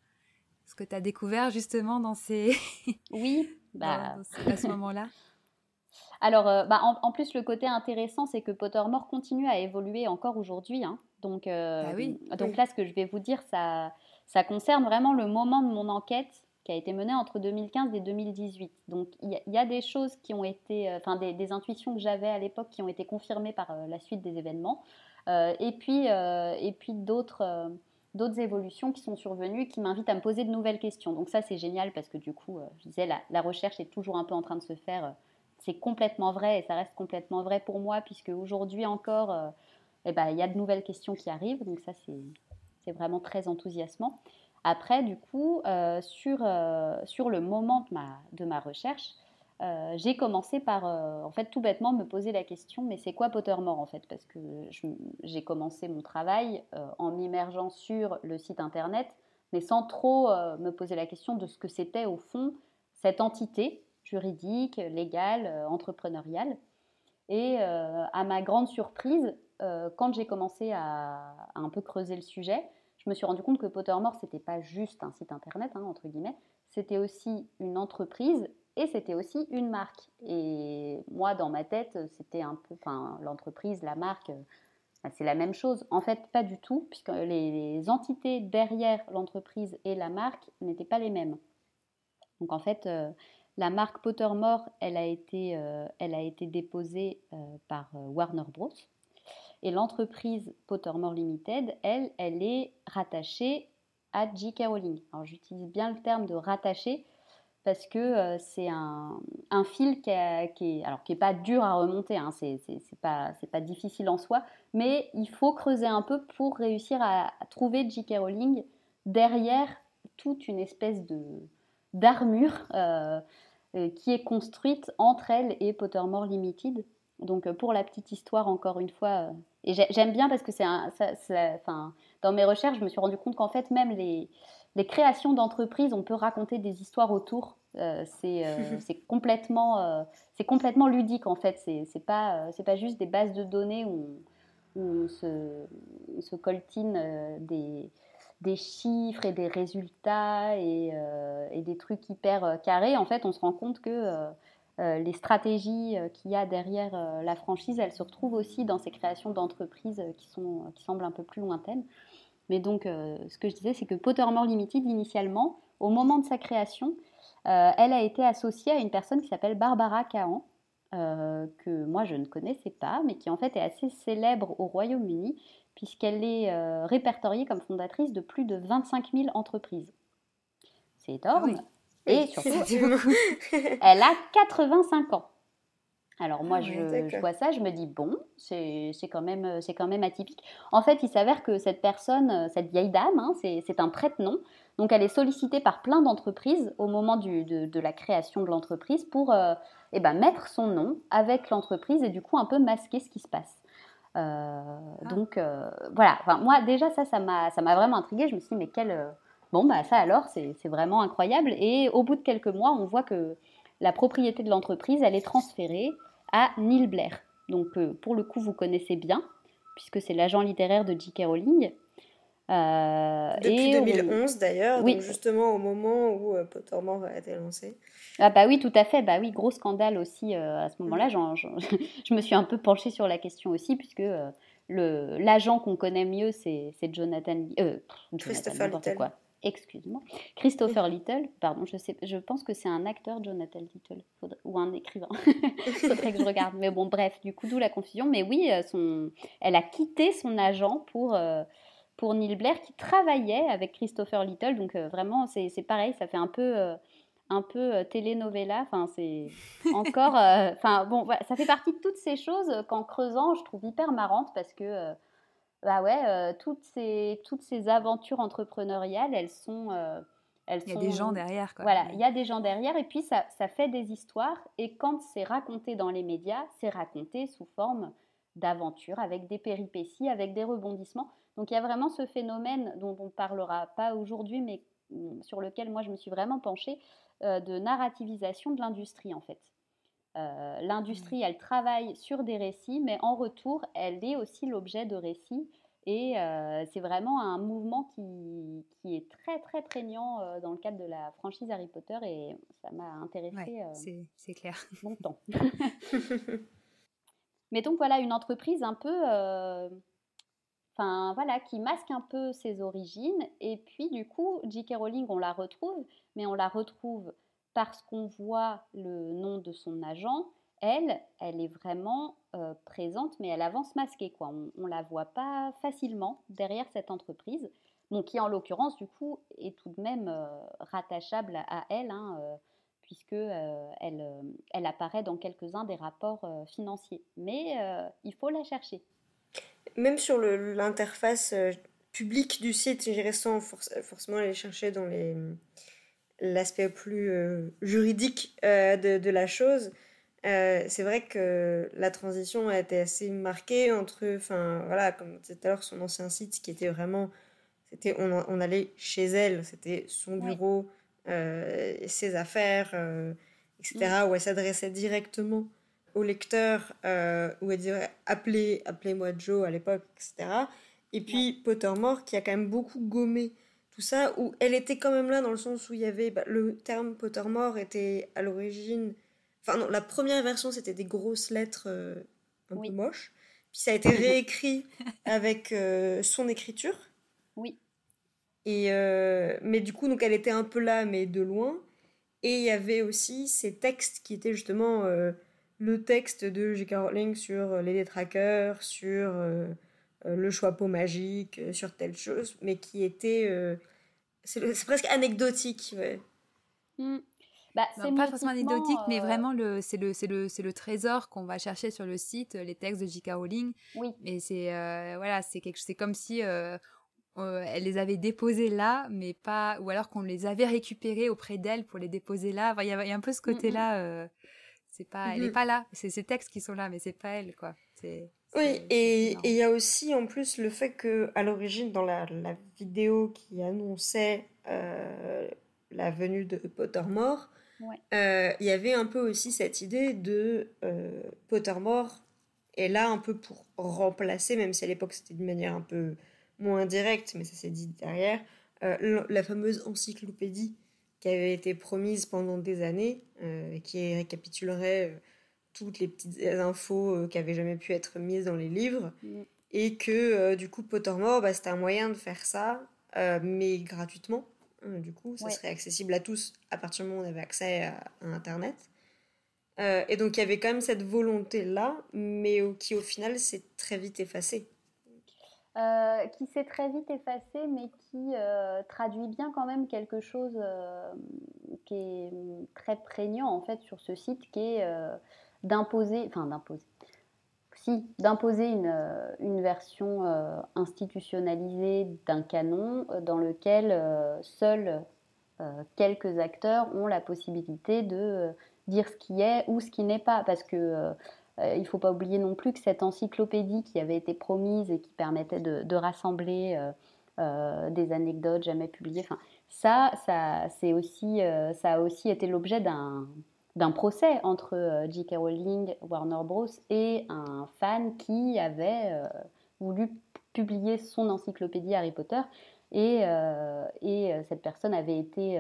ce que as découvert justement dans ces. [LAUGHS] Oui, bah... à ce moment-là? [LAUGHS] Alors, bah, en, plus, le côté intéressant, c'est que Pottermore continue à évoluer encore aujourd'hui. Hein. Donc, bah oui. donc là, ce que je vais vous dire, ça, ça concerne vraiment le moment de mon enquête qui a été menée entre 2015 et 2018. Donc il y, a des choses qui ont été, euh, enfin des, intuitions que j'avais à l'époque qui ont été confirmées par euh, la suite des événements, euh, et puis, et puis d'autres d'autres évolutions qui sont survenues qui m'invitent à me poser de nouvelles questions. Donc ça c'est génial parce que du coup, je disais, la, recherche est toujours un peu en train de se faire c'est complètement vrai et ça reste complètement vrai pour moi, puisque aujourd'hui encore, eh ben, il y a de nouvelles questions qui arrivent, donc ça, c'est vraiment très enthousiasmant. Après, du coup, sur, sur le moment de ma, recherche, euh, j'ai commencé par, euh, en fait, tout bêtement me poser la question, mais c'est quoi Pottermore en fait? Parce que j'ai commencé mon travail euh, en m'immergeant sur le site internet, mais sans trop me poser la question de ce que c'était au fond cette entité juridique, légale, entrepreneuriale. Et à ma grande surprise, quand j'ai commencé à, un peu creuser le sujet, je me suis rendu compte que Pottermore, c'était pas juste un site internet, hein, entre guillemets, c'était aussi une entreprise et c'était aussi une marque. Et moi, dans ma tête, c'était un peu, enfin, l'entreprise, la marque, bah, c'est la même chose. En fait, pas du tout, puisque les, entités derrière l'entreprise et la marque n'étaient pas les mêmes. Donc en fait, euh, la marque Pottermore, elle a été, euh, elle a été déposée euh, par Warner Bros. Et l'entreprise Pottermore Limited, elle, elle est rattachée à J.K. Rowling. Alors j'utilise bien le terme de rattaché parce que euh, c'est un, fil qui, est, alors, qui pas dur à remonter, hein, c'est pas, pas difficile en soi, mais il faut creuser un peu pour réussir à, trouver J.K. Rowling derrière toute une espèce de d'armure euh, euh, qui est construite entre elle et Pottermore Limited. Donc pour la petite histoire, encore une fois, et j'aime bien parce que c'est enfin, dans mes recherches, je me suis rendu compte qu'en fait, même les, les créations d'entreprises, on peut raconter des histoires autour. Euh, euh, [LAUGHS] c'est complètement, euh, c'est complètement ludique en fait. C'est pas, c'est pas juste des bases de données où on, se, coltine des, des, chiffres et des résultats et, et, des trucs hyper carrés. En fait, on se rend compte que les stratégies qu'il y a derrière la franchise, elles se retrouvent aussi dans ces créations d'entreprises qui, qui semblent un peu plus lointaines. Mais donc, ce que je disais, c'est que Pottermore Limited, initialement, au moment de sa création, euh, elle a été associée à une personne qui s'appelle Barbara Cahan, euh, que moi je ne connaissais pas, mais qui en fait est assez célèbre au Royaume-Uni, puisqu'elle est euh, répertoriée comme fondatrice de plus de 25 000 entreprises. C'est énorme. Ah Et surtout, elle a 85 ans. Alors moi, ah je, vois ça, je me dis, bon, c'est quand, même, quand même atypique. En fait, il s'avère que cette personne, cette vieille dame, hein, c'est un prête-nom. Donc elle est sollicitée par plein d'entreprises au moment de, la création de l'entreprise pour euh, eh ben, mettre son nom avec l'entreprise et du coup un peu masquer ce qui se passe. Euh, ah. Donc euh, voilà, enfin, moi déjà ça, ça m'a vraiment intriguée. Je me suis dit mais quel... Bon bah ça alors c'est vraiment incroyable. Et au bout de quelques mois on voit que la propriété de l'entreprise elle est transférée à Neil Blair. Donc pour le coup vous connaissez bien puisque c'est l'agent littéraire de J.K. Rowling. Euh, Depuis 2011 d'ailleurs, donc justement au moment où euh, Pottermore a été lancé. Ah bah oui, tout à fait, bah oui, gros scandale aussi euh, à ce moment-là. Mm. [LAUGHS] je me suis un peu penchée sur la question aussi, puisque l'agent qu'on connaît mieux, c'est Jonathan, Christopher Little. Quoi. Excuse-moi. Christopher Little, pardon, je, sais, je pense que c'est un acteur, Jonathan Little, ou un écrivain. [LAUGHS] [LAUGHS] Faudrait que je regarde. Mais bon, bref, du coup, d'où la confusion. Mais oui, son, elle a quitté son agent pour pour Neil Blair qui travaillait avec Christopher Little. Donc euh, vraiment, c'est pareil, ça fait un peu, euh, un peu euh, telenovela. Enfin, c'est [LAUGHS] encore. Enfin, bon, ça fait partie de toutes ces choses qu'en creusant, je trouve hyper marrante parce que. Bah ouais, toutes, ces, toutes ces aventures entrepreneuriales, elles sont. Elles il y a des gens derrière. Quoi. Voilà, il y a des gens derrière et puis ça, ça fait des histoires. Et quand c'est raconté dans les médias, c'est raconté sous forme d'aventures, avec des péripéties, avec des rebondissements. Donc il y a vraiment ce phénomène dont on ne parlera pas aujourd'hui, mais mm, sur lequel moi je me suis vraiment penchée, euh, de narrativisation de l'industrie en fait. Euh, l'industrie, elle travaille sur des récits, mais en retour, elle est aussi l'objet de récits. Et euh, c'est vraiment un mouvement qui, qui, est très très prégnant dans le cadre de la franchise Harry Potter et ça m'a intéressée c'est clair. [LAUGHS] longtemps. [LAUGHS] mais donc voilà, une entreprise un peu Enfin, voilà, qui masque un peu ses origines. Et puis, du coup, J.K. Rowling, on la retrouve, mais on la retrouve parce qu'on voit le nom de son agent. Elle, elle est vraiment euh, présente, mais elle avance masquée. Quoi. On ne la voit pas facilement derrière cette entreprise, bon, qui en l'occurrence, du coup, est tout de même euh, rattachable à elle, hein, euh, puisque elle, elle, apparaît dans quelques-uns des rapports financiers. Mais il faut la chercher. Même sur l'interface publique du site, j'irais sans forcément aller chercher dans l'aspect plus juridique de, de, la chose. c'est vrai que la transition a été assez marquée entre, enfin voilà, comme tout à l'heure, son ancien site qui était vraiment c'était on, on, allait chez elle, c'était son bureau, euh, ses affaires, euh, etc. Où elle s'adressait directement au lecteur, euh, où elle disait appelez, appelez-moi Joe à l'époque, etc. Et puis Pottermore qui a quand même beaucoup gommé tout ça, où elle était quand même là dans le sens où il y avait bah, le terme Pottermore était à l'origine. Enfin non, la première version c'était des grosses lettres un peu moches. Puis ça a été réécrit [LAUGHS] avec son écriture. Oui. Et euh, mais du coup, donc elle était un peu là, mais de loin. Et il y avait aussi ces textes qui étaient justement euh, le texte de J.K. Rowling sur les détraqueurs, sur euh, le choix peau magique, sur telle chose, mais qui étaient. c'est presque anecdotique. Ouais. Mmh. Bah, c'est pas forcément anecdotique, mais vraiment le, c'est le, c'est le, c'est le trésor qu'on va chercher sur le site, les textes de J.K. Rowling. Oui. Et c'est voilà, c'est quelque, c'est comme si euh, elle les avait déposés là, mais pas, ou alors qu'on les avait récupérés auprès d'elle pour les déposer là. Il y, a un peu ce côté-là. Euh, c'est pas, elle n'est pas là. C'est ces textes qui sont là, mais c'est pas elle, quoi. Oui, et il y a aussi en plus le fait que à l'origine, dans la, vidéo qui annonçait euh, la venue de Pottermore, il y avait un peu aussi cette idée de Pottermore est là un peu pour remplacer, même si à l'époque c'était d'une manière un peu moins direct, mais ça s'est dit derrière, euh, la fameuse encyclopédie qui avait été promise pendant des années euh, et qui récapitulerait euh, toutes les petites infos qui avaient jamais pu être mises dans les livres. Mm. Et que du coup, Pottermore, bah, c'était un moyen de faire ça, mais gratuitement. du coup, ça serait accessible à tous à partir du moment où on avait accès à, à Internet. et donc, il y avait quand même cette volonté-là, mais qui au final s'est très vite effacée. Euh, qui s'est très vite effacé, mais qui euh, traduit bien quand même quelque chose euh, qui est très prégnant en fait sur ce site, qui est d'imposer, enfin d'imposer, si, d'imposer une, une, version institutionnalisée d'un canon dans lequel seuls quelques acteurs ont la possibilité de dire ce qui est ou ce qui n'est pas, parce que euh, il ne faut pas oublier non plus que cette encyclopédie qui avait été promise et qui permettait de, rassembler euh, euh, des anecdotes jamais publiées, ça, ça, aussi, ça a aussi été l'objet d'un d'un procès entre J.K. Rowling, Warner Bros. et un fan qui avait voulu publier son encyclopédie Harry Potter. Et, et cette personne avait été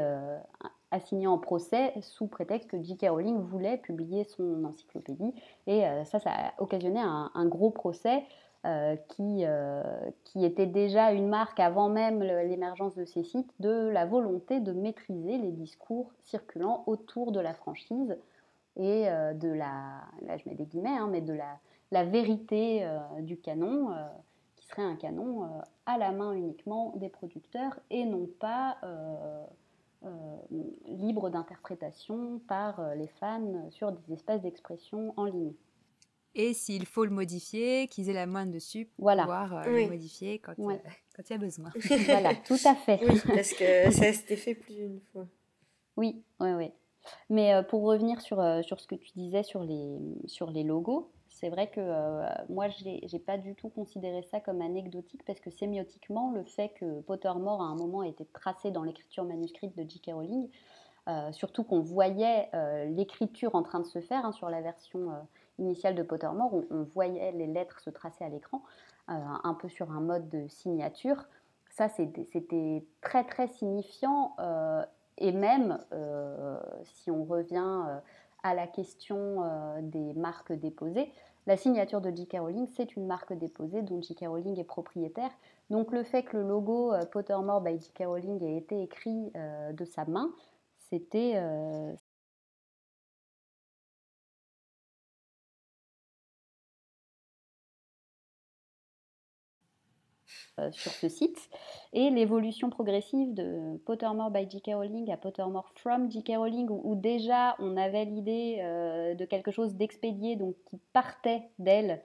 assigné en procès sous prétexte que J.K. Rowling voulait publier son encyclopédie. Et euh, ça, ça a occasionné un, gros procès euh, qui, euh, qui était déjà une marque avant même l'émergence de ces sites de la volonté de maîtriser les discours circulant autour de la franchise et de la, là je mets des guillemets, hein, mais de la, vérité du canon qui serait un canon à la main uniquement des producteurs et non pas euh, libre d'interprétation par euh, les fans sur des espaces d'expression en ligne. Et s'il faut le modifier, qu'ils aient la main dessus pour voilà. pouvoir euh, le modifier quand, [LAUGHS] quand il y a besoin. [LAUGHS] voilà, tout à fait. Oui, parce que [LAUGHS] ça s'était fait plus d'une fois. Oui, oui, oui. Mais pour revenir sur, sur ce que tu disais sur les, sur les logos, c'est vrai que euh, moi, je n'ai pas du tout considéré ça comme anecdotique parce que sémiotiquement, le fait que Pottermore à un moment ait été tracé dans l'écriture manuscrite de J.K. Rowling, euh, surtout qu'on voyait euh, l'écriture en train de se faire hein, sur la version initiale de Pottermore, on, on, voyait les lettres se tracer à l'écran, un peu sur un mode de signature. Ça, c'était très très signifiant et même si on revient à la question des marques déposées, la signature de J.K. Rowling, c'est une marque déposée dont J.K. Rowling est propriétaire. Donc le fait que le logo euh, Pottermore by J.K. Rowling ait été écrit euh, de sa main, c'était euh, sur ce site. Et l'évolution progressive de Pottermore by J.K. Rowling à Pottermore from J.K. Rowling, où, déjà on avait l'idée de quelque chose d'expédié, donc qui partait d'elle.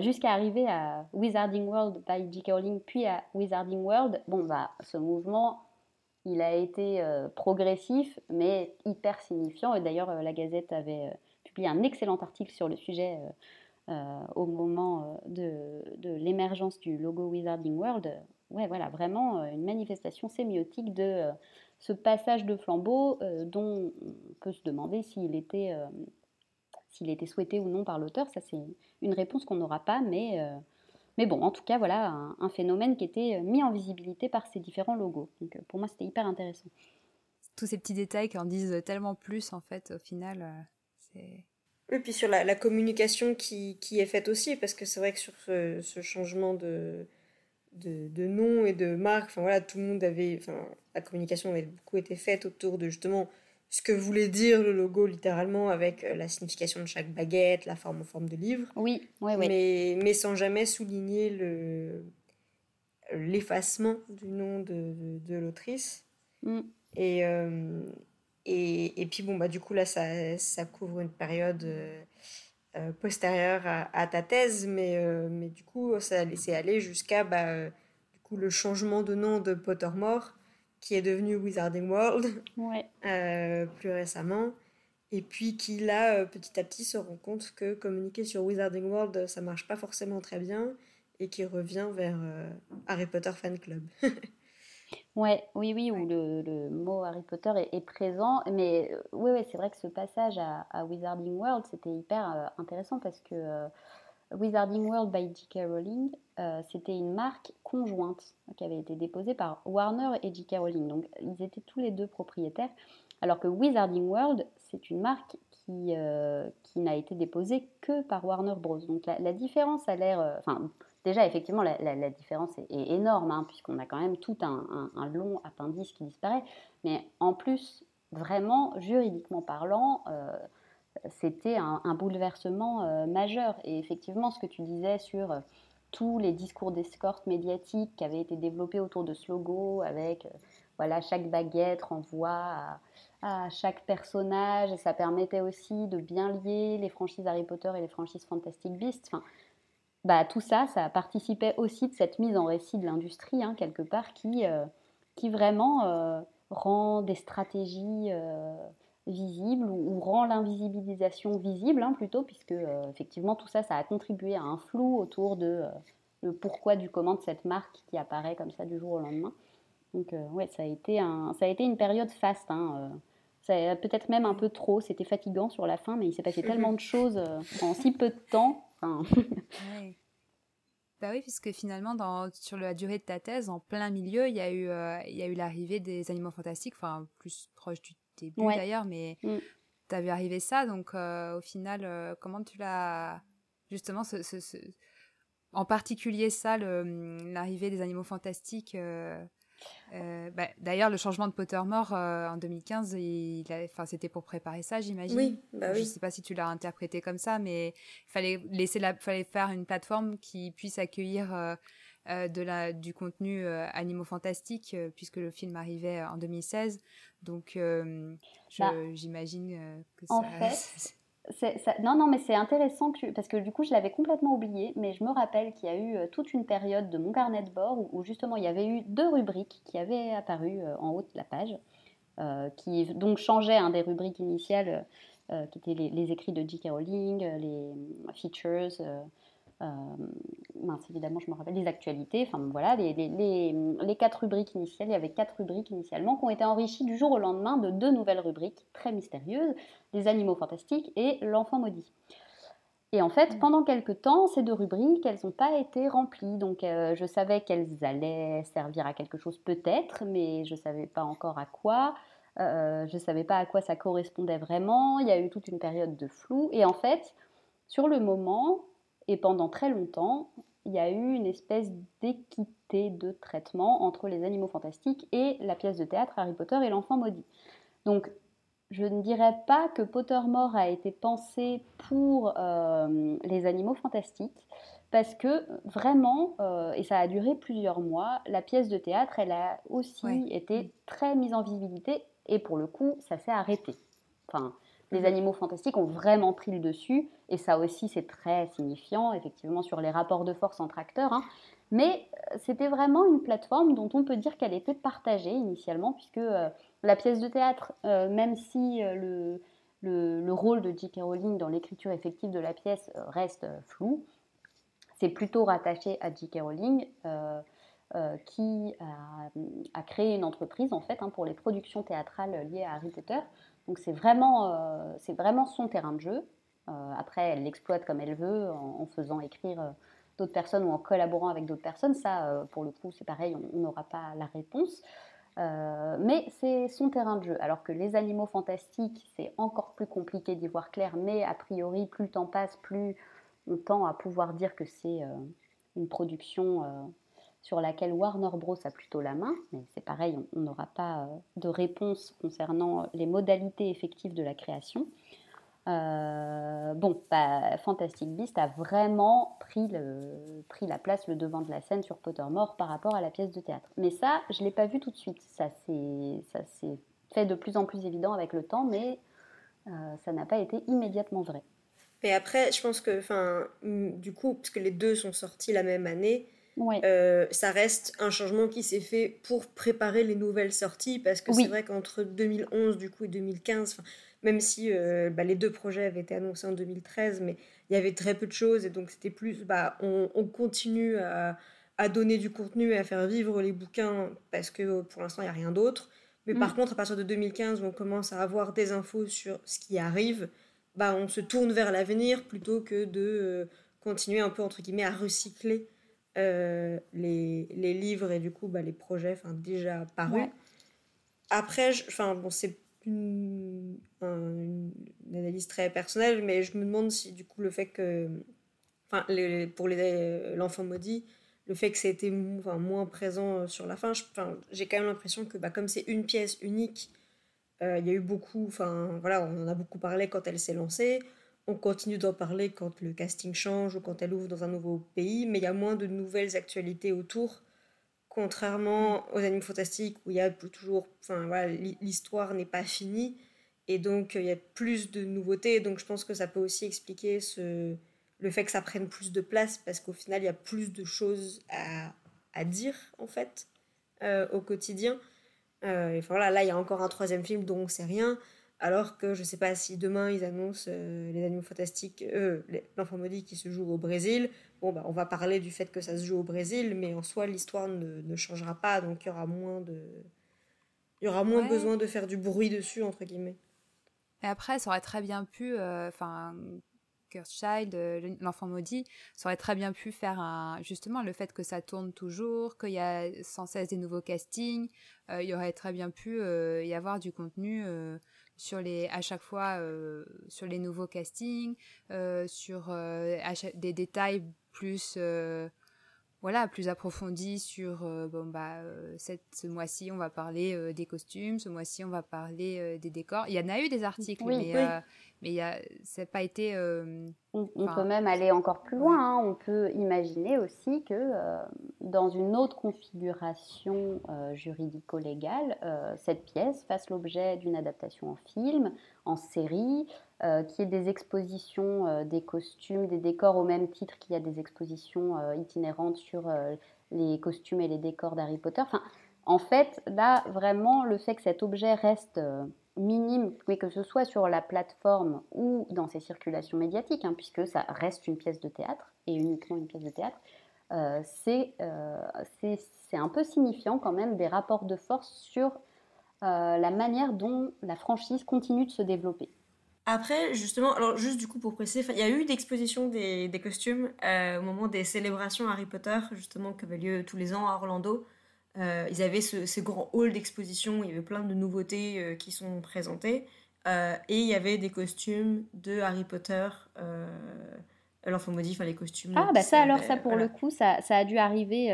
jusqu'à arriver à Wizarding World by J.K. Rowling, puis à Wizarding World, bon, bah, ce mouvement, il a été progressif, mais hyper signifiant. Et d'ailleurs, la Gazette avait publié un excellent article sur le sujet euh, au moment euh, de, l'émergence du logo Wizarding World. Ouais, voilà, vraiment euh, une manifestation sémiotique de ce passage de flambeau dont on peut se demander s'il était, s'il était souhaité ou non par l'auteur. Ça, c'est une réponse qu'on n'aura pas, mais, mais bon, en tout cas, voilà un, phénomène qui était mis en visibilité par ces différents logos. Donc pour moi, c'était hyper intéressant. Tous ces petits détails qui en disent tellement plus, en fait, au final, c'est et puis sur la, communication qui, qui, est faite aussi, parce que c'est vrai que sur ce, ce changement de, de, de, nom et de marque, enfin voilà, tout le monde avait, enfin, la communication avait beaucoup été faite autour de justement ce que voulait dire le logo littéralement avec euh, la signification de chaque baguette, la forme en forme de livre. Oui, oui, oui. Mais, mais sans jamais souligner le l'effacement du nom de, de, l'autrice. Mm. Et, euh, et, et, puis, bon, bah, du coup, là, ça, ça couvre une période euh, euh, postérieure à, ta thèse, mais, euh, mais du coup, ça a laissé aller jusqu'à bah, du coup, le changement de nom de Pottermore, qui est devenu Wizarding World [LAUGHS] plus récemment. Et puis qui, là, petit à petit, se rend compte que communiquer sur Wizarding World, ça marche pas forcément très bien, et qui revient vers Harry Potter Fan Club. [LAUGHS] Ouais, oui, oui, où le, le mot Harry Potter est, présent. Mais euh, oui, oui, c'est vrai que ce passage à, à Wizarding World, c'était hyper euh, intéressant parce que euh, Wizarding World by J.K. Rowling, c'était une marque conjointe qui avait été déposée par Warner et J.K. Rowling. Donc, ils étaient tous les deux propriétaires. Alors que Wizarding World, c'est une marque qui, qui n'a été déposée que par Warner Bros. Donc, la, la différence a l'air. Enfin, Déjà, effectivement, la, différence est, énorme, hein, puisqu'on a quand même tout un, long appendice qui disparaît. Mais en plus, vraiment, juridiquement parlant, euh, c'était un, bouleversement euh, majeur. Et effectivement, ce que tu disais sur euh, tous les discours d'escorte médiatique qui avaient été développés autour de ce logo, avec voilà, chaque baguette renvoie à, chaque personnage, et ça permettait aussi de bien lier les franchises Harry Potter et les franchises Fantastic Beasts. Bah, tout ça, ça participait aussi de cette mise en récit de l'industrie, hein, quelque part, qui, euh, qui vraiment euh, rend des stratégies euh, visibles ou, rend l'invisibilisation visible, hein, plutôt, puisque effectivement tout ça, ça a contribué à un flou autour de le pourquoi du comment de cette marque qui apparaît comme ça du jour au lendemain. Donc, ouais, ça a, été un, ça a été une période faste. Hein, peut-être même un peu trop, c'était fatigant sur la fin, mais il s'est passé [LAUGHS] tellement de choses en si peu de temps [LAUGHS] Bah oui, puisque finalement, dans, sur la durée de ta thèse, en plein milieu, il y a eu, euh, il y a eu l'arrivée des animaux fantastiques, enfin, plus proche du début d'ailleurs, mais mm. tu as vu arriver ça, donc euh, au final, euh, comment tu l'as. Justement, ce, ce, en particulier ça, l'arrivée des animaux fantastiques euh, bah, d'ailleurs, le changement de Pottermore euh, en 2015, il, c'était pour préparer ça, j'imagine. Oui, bah Je ne sais pas si tu l'as interprété comme ça, mais il fallait, laisser la, fallait faire une plateforme qui puisse accueillir euh, de la, du contenu animaux fantastiques, puisque le film arrivait en 2016. Donc, bah, j'imagine que en Fait, [LAUGHS] non, non, mais c'est intéressant parce que du coup, je l'avais complètement oublié, mais je me rappelle qu'il y a eu euh, toute une période de mon carnet de bord où, justement il y avait eu deux rubriques qui avaient apparu euh, en haut de la page, euh, qui donc changeaient un des rubriques initiales qui étaient les, écrits de J.K. Rowling, les features, mince, évidemment, je me rappelle, les actualités, enfin voilà, les, les, les, quatre rubriques initiales, il y avait quatre rubriques initialement qui ont été enrichies du jour au lendemain de deux nouvelles rubriques très mystérieuses, les animaux fantastiques et l'enfant maudit. Et en fait, mm. pendant quelques temps, ces deux rubriques, elles n'ont pas été remplies. Donc, euh, je savais qu'elles allaient servir à quelque chose peut-être, mais je ne savais pas encore à quoi. Euh, je ne savais pas à quoi ça correspondait vraiment. Il y a eu toute une période de flou. Et en fait, sur le moment, et pendant très longtemps, il y a eu une espèce d'équité de traitement entre les animaux fantastiques et la pièce de théâtre Harry Potter et l'enfant maudit. Donc, je ne dirais pas que Pottermore a été pensé pour euh, les animaux fantastiques, parce que vraiment, et ça a duré plusieurs mois, la pièce de théâtre, elle a aussi été très mise en visibilité et pour le coup, ça s'est arrêté. Enfin, les animaux fantastiques ont vraiment pris le dessus, et ça aussi c'est très signifiant, effectivement, sur les rapports de force entre acteurs. Hein. Mais euh, c'était vraiment une plateforme dont on peut dire qu'elle était partagée initialement, puisque euh, la pièce de théâtre, euh, même si le, le, rôle de J.K. Rowling dans l'écriture effective de la pièce reste flou, c'est plutôt rattaché à J.K. Rowling. qui a, créé une entreprise en fait hein, pour les productions théâtrales liées à Harry Potter donc c'est vraiment, euh, c'est vraiment son terrain de jeu. Euh, après, elle l'exploite comme elle veut en, faisant écrire euh, d'autres personnes ou en collaborant avec d'autres personnes. Ça, pour le coup, c'est pareil, on n'aura pas la réponse. mais c'est son terrain de jeu. Alors que les animaux fantastiques, c'est encore plus compliqué d'y voir clair, mais a priori, plus le temps passe, plus on tend à pouvoir dire que c'est une production sur laquelle Warner Bros a plutôt la main, mais c'est pareil, on n'aura pas euh, de réponse concernant les modalités effectives de la création. Euh, bon, bah, Fantastic Beast a vraiment pris, la place, le devant de la scène sur Pottermore par rapport à la pièce de théâtre. Mais ça, je ne l'ai pas vu tout de suite. Ça s'est fait de plus en plus évident avec le temps, mais euh, ça n'a pas été immédiatement vrai. Mais après, je pense que, du coup, puisque les deux sont sortis la même année, euh, ça reste un changement qui s'est fait pour préparer les nouvelles sorties parce que c'est vrai qu'entre 2011 du coup et 2015, même si euh, bah, les deux projets avaient été annoncés en 2013, mais il y avait très peu de choses et donc c'était plus, bah, on, continue à, donner du contenu et à faire vivre les bouquins parce que pour l'instant il n'y a rien d'autre. Mais par mm. contre, à partir de 2015, où on commence à avoir des infos sur ce qui arrive, bah, on se tourne vers l'avenir plutôt que de euh, continuer un peu, entre guillemets, à recycler euh, les, les, livres et du coup bah, les projets déjà parus. Après, enfin bon, c'est une, analyse très personnelle, mais je me demande si du coup le fait que, enfin, pour l'enfant maudit, le fait que ça ait enfin, moins présent sur la fin, j'ai quand même l'impression que bah, comme c'est une pièce unique, euh, il y a eu beaucoup, enfin voilà, on en a beaucoup parlé quand elle s'est lancée on continue d'en parler quand le casting change ou quand elle ouvre dans un nouveau pays, mais il y a moins de nouvelles actualités autour, contrairement aux animaux fantastiques où il y a toujours, enfin voilà, l'histoire n'est pas finie et donc il y a plus de nouveautés. Donc je pense que ça peut aussi expliquer le fait que ça prenne plus de place parce qu'au final il y a plus de choses à, dire en fait euh, au quotidien. Euh, enfin voilà, là il y a encore un troisième film dont on sait rien. Alors que je ne sais pas si demain ils annoncent euh, les animaux fantastiques, euh, l'enfant maudit qui se joue au Brésil. Bon, bah, on va parler du fait que ça se joue au Brésil, mais en soi l'histoire ne, changera pas, donc il y aura moins de, il y aura moins besoin de faire du bruit dessus entre guillemets. Et après, ça aurait très bien pu, euh, enfin, Child, l'enfant maudit, ça aurait très bien pu faire un, justement le fait que ça tourne toujours, qu'il y a sans cesse des nouveaux castings, il y aurait très bien pu y avoir du contenu sur les, à chaque fois euh, sur les nouveaux castings, euh, sur euh, des détails plus voilà, plus approfondis sur bon bah cette, ce mois-ci on va parler des costumes, ce mois-ci on va parler des décors. Il y en a eu des articles, mais mais y a, ça n'a pas été. Euh, on, peut même aller encore plus loin. Hein. On peut imaginer aussi que euh, dans une autre configuration euh, juridico-légale, cette pièce fasse l'objet d'une adaptation en film, en série, qui ait des expositions des costumes, des décors au même titre qu'il y a des expositions itinérantes sur les costumes et les décors d'Harry Potter. En fait, là, vraiment, le fait que cet objet reste minime, mais que ce soit sur la plateforme ou dans ses circulations médiatiques, hein, puisque ça reste une pièce de théâtre et uniquement une pièce de théâtre, euh, euh, c'est un peu signifiant quand même des rapports de force sur euh, la manière dont la franchise continue de se développer. Après, justement, alors juste du coup pour préciser, il y a eu d'exposition des, des, costumes au moment des célébrations Harry Potter, justement, qui avaient lieu tous les ans à Orlando. Euh, ils avaient ce, ces grands halls d'exposition, il y avait plein de nouveautés euh, qui sont présentées. Euh, et il y avait des costumes de Harry Potter, l'enfant maudit, enfin les costumes. Ah, bah ça alors, ça pour le coup, ça, ça, a dû arriver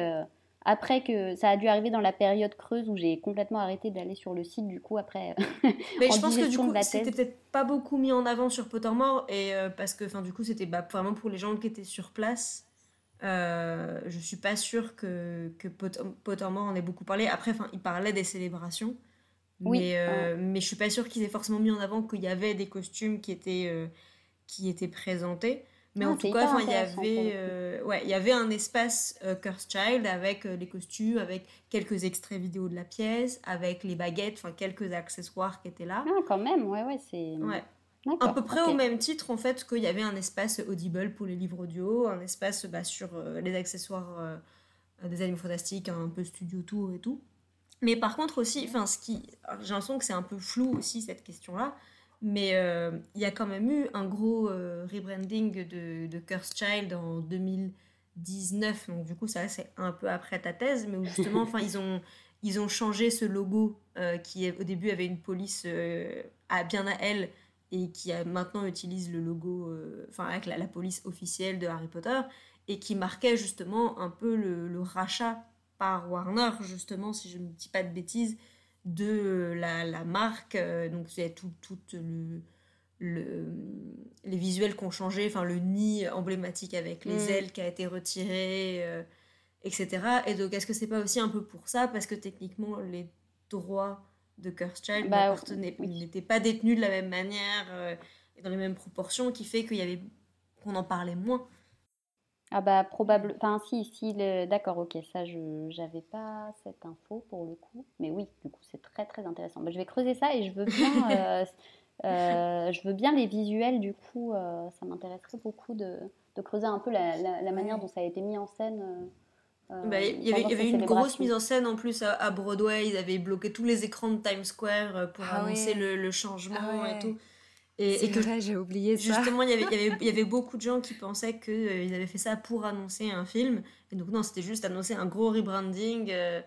après que ça a dû arriver dans la période creuse où j'ai complètement arrêté d'aller sur le site du coup après [LAUGHS] mais je pense que du coup c'était peut-être pas beaucoup mis en avant sur Pottermore et parce que enfin du coup c'était bah, vraiment pour les gens qui étaient sur place Euh, je suis pas sûre que, que Pottermore en ait beaucoup parlé. Après, enfin, il parlait des célébrations. Oui, mais, euh, mais je suis pas sûre qu'ils aient forcément mis en avant qu'il y avait des costumes qui étaient, euh, qui étaient présentés. Mais ah, en tout cas, il y avait, euh, ouais, il y avait un espace euh, Curse Child avec les costumes, avec quelques extraits vidéo de la pièce, avec les baguettes, enfin quelques accessoires qui étaient là. Ah, quand même, ouais, ouais, c'est. Ouais. À peu près au même titre, en fait, qu'il y avait un espace audible pour les livres audio, un espace bah, sur les accessoires des animaux fantastiques, un peu studio tour et tout. Mais par contre aussi, enfin, ce qui, j'ai l'impression que c'est un peu flou aussi cette question-là, mais euh, il y a quand même eu un gros euh, rebranding de, de Curse Child en 2019, donc du coup ça c'est un peu après ta thèse, mais où justement, [LAUGHS] enfin ils ont ils ont changé ce logo euh, qui au début avait une police à bien à elle et qui a, maintenant utilise le logo, enfin avec la, police officielle de Harry Potter et qui marquait justement un peu le, le rachat par Warner, justement, si je ne dis pas de bêtises, de la, la marque. Euh, donc, c'est tout, tout le, le, les visuels qui ont changé, enfin, le nid emblématique avec les mm. ailes qui a été retiré, euh, etc. Et donc, est-ce que c'est pas aussi un peu pour ça? Parce que techniquement, les droits de Cursed Child bah, n'étaient pas détenus de la même manière euh, et dans les mêmes proportions, qui fait qu'il y avait qu'on en parlait moins. Ah bah probable, enfin si, si, d'accord, ok, ça je j'avais pas cette info pour le coup, mais oui, du coup c'est très très intéressant. Bah, je vais creuser ça et je veux bien, [LAUGHS] euh, euh, je veux bien les visuels du coup, euh, ça m'intéresserait beaucoup de, de, creuser un peu la, la, manière dont ça a été mis en scène. Bah, il y avait, y avait une grosse mise en scène en plus à, Broadway, ils avaient bloqué tous les écrans de Times Square pour ah annoncer le, le, changement ah et tout. Et, que j'ai oublié ça. Justement, il y, avait, il, y avait, [LAUGHS] beaucoup de gens qui pensaient qu'ils euh, avaient fait ça pour annoncer un film. Et donc, non, c'était juste annoncer un gros rebranding euh,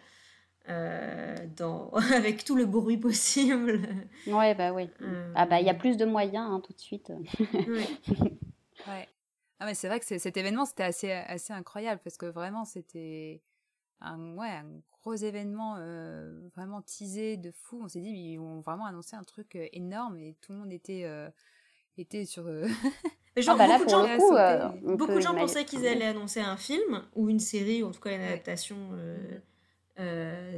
euh, dans... [LAUGHS] avec tout le bruit possible. Ouais, bah oui. ah, bah, il y a plus de moyens hein, tout de suite. ouais. [LAUGHS] Ah, mais c'est vrai que cet événement, c'était assez, assez incroyable parce que vraiment, c'était un, ouais, un gros événement euh, vraiment teasé de fou. On s'est dit, ils vont vraiment annoncer un truc euh, énorme et tout le monde était, euh, était sur. genre, beaucoup, de gens, beaucoup de gens pensaient qu'ils allaient annoncer un film ou une série, ou en tout cas une adaptation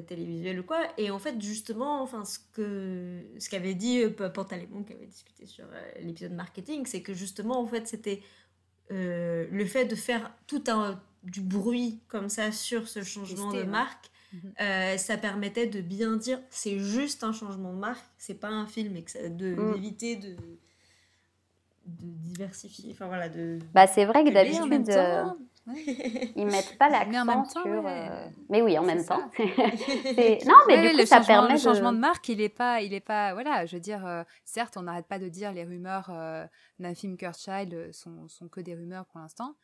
télévisuelle ou quoi. Et en fait, justement, enfin, ce que ce qu'avait dit Pantalémon, qui avait discuté sur l'épisode marketing, c'est que justement, en fait, c'était le fait de faire tout un du bruit comme ça sur ce changement de marque. Euh, ça permettait de bien dire c'est juste un changement de marque, c'est pas un film, et de mm. d'éviter de, de diversifier. Enfin voilà, de. Bah c'est vrai que d'habitude. Euh, ils mettent pas [LAUGHS] l'accent sur. Euh, mais oui, en même temps. [LAUGHS] non, mais du coup, ça permet. Le changement de marque, il est pas, il est pas, voilà, je veux dire, certes, on n'arrête pas de dire les rumeurs d'un film Child sont, sont que des rumeurs pour l'instant,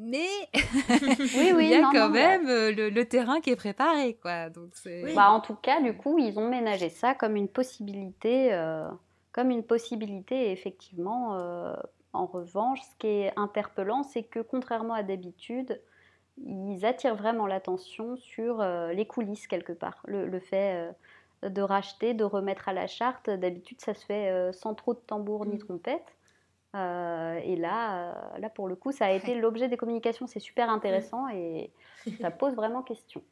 mais oui, [LAUGHS] oui, [LAUGHS] il y a quand même euh, le, terrain qui est préparé, quoi. Donc bah, en tout cas, du coup, ils ont ménagé ça comme une possibilité, euh, comme une possibilité. effectivement, euh, en revanche, ce qui est interpellant, c'est que contrairement à d'habitude, ils attirent vraiment l'attention sur les coulisses quelque part. Le, fait de racheter, de remettre à la charte, d'habitude, ça se fait sans trop de tambour ni mm. trompette. Euh, et là, euh, là, pour le coup, ça a été l'objet des communications. C'est super intéressant et [LAUGHS] ça pose vraiment question.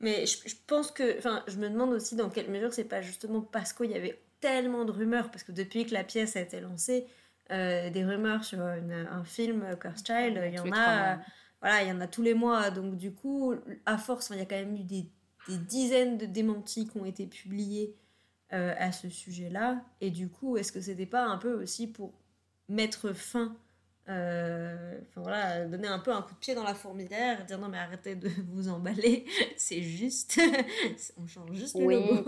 Mais je, pense que, enfin, je me demande aussi dans quelle mesure c'est pas justement parce qu'il y avait tellement de rumeurs, parce que depuis que la pièce a été lancée, euh, des rumeurs sur un film Curse Child, il y en a, voilà, il y en a tous les mois. Donc du coup, à force, il y a quand même eu des, des dizaines de démentis qui ont été publiés à ce sujet-là. Et du coup, est-ce que c'était pas un peu aussi pour mettre fin, euh, enfin voilà, donner un peu un coup de pied dans la fourmilière, dire non mais arrêtez de [LAUGHS] vous emballer, [LAUGHS] c'est juste, [LAUGHS] on change juste le oui.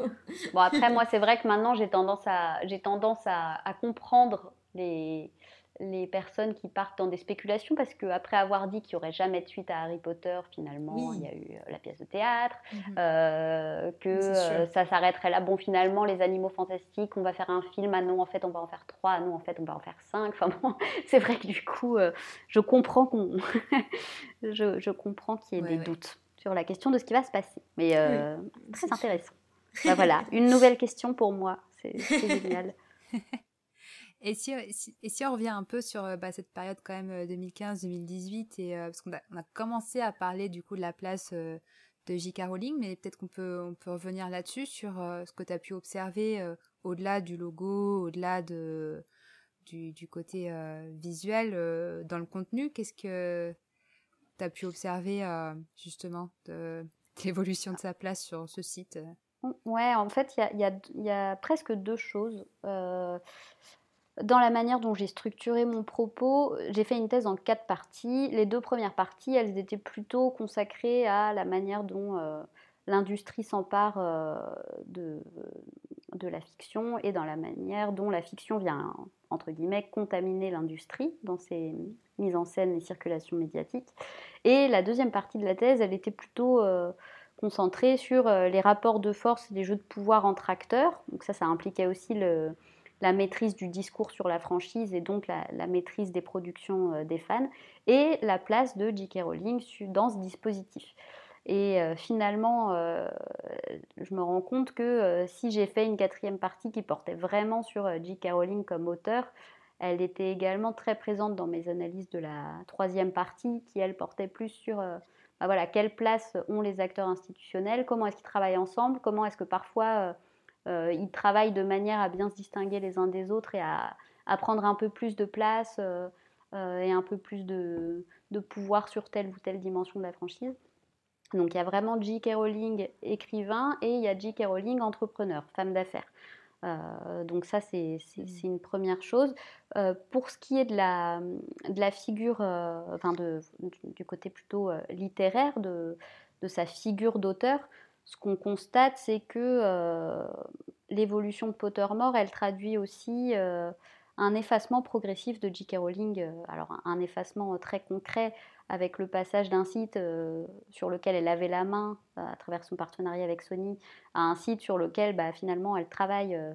bon après moi c'est vrai que maintenant j'ai tendance à j'ai tendance à comprendre les les personnes qui partent dans des spéculations parce qu'après avoir dit qu'il n'y aurait jamais de suite à Harry Potter, finalement, il y a eu euh, la pièce de théâtre, mhm. euh, que euh, ça s'arrêterait là. Bon, finalement, les animaux fantastiques, on va faire un film, ah non, en fait, on va en faire trois, ah non, en fait, on va en faire cinq. Enfin bon, [LAUGHS] c'est vrai que du coup, je comprends qu'on, [LAUGHS] je, comprends qu'il y ait des doutes sur la question de ce qui va se passer. Mais très [LAUGHS] intéressant. Bah, voilà, une nouvelle question pour moi, c'est génial. Et si, on revient un peu sur bah, cette période quand même 2015-2018, et parce qu'on a, commencé à parler du coup de la place de J.K. Rowling, mais peut-être qu'on peut, on peut revenir là-dessus, sur ce que tu as pu observer au-delà du logo, au-delà de, du, côté visuel dans le contenu. Qu'est-ce que tu as pu observer justement de, [LAUGHS] l'évolution de sa place sur ce site? Ouais, en fait, il y a, y a, presque deux choses. Euh, dans la manière dont j'ai structuré mon propos, j'ai fait une thèse en quatre parties. Les deux premières parties, elles étaient plutôt consacrées à la manière dont euh, l'industrie s'empare euh, de, la fiction et dans la manière dont la fiction vient, entre guillemets, contaminer l'industrie dans ses mises en scène et circulations médiatiques. Et la deuxième partie de la thèse, elle était plutôt concentré sur euh, les rapports de force et les jeux de pouvoir entre acteurs. Donc ça, ça impliquait aussi le, la maîtrise du discours sur la franchise et donc la, maîtrise des productions euh, des fans et la place de J.K. Rowling dans ce dispositif. Et euh, finalement, je me rends compte que si j'ai fait une quatrième partie qui portait vraiment sur J.K. Rowling comme auteur, elle était également très présente dans mes analyses de la troisième partie qui, elle, portait plus sur bah voilà, quelle place ont les acteurs institutionnels, comment est-ce qu'ils travaillent ensemble, comment est-ce que parfois euh, euh, ils travaillent de manière à bien se distinguer les uns des autres et à, prendre un peu plus de place euh, et un peu plus de, pouvoir sur telle ou telle dimension de la franchise. Donc il y a vraiment J.K. Rowling écrivain et il y a J.K. Rowling entrepreneur, femme d'affaires. Euh, donc ça, c'est mmh. une première chose. Euh, pour ce qui est de la, de la figure, euh, enfin de, du, côté plutôt littéraire de, de, sa figure d'auteur, ce qu'on constate, c'est que l'évolution de Pottermore, elle traduit aussi un effacement progressif de J.K. Rowling. alors un effacement très concret avec le passage d'un site euh, sur lequel elle avait la main euh, à travers son partenariat avec Sony à un site sur lequel bah, finalement elle travaille euh,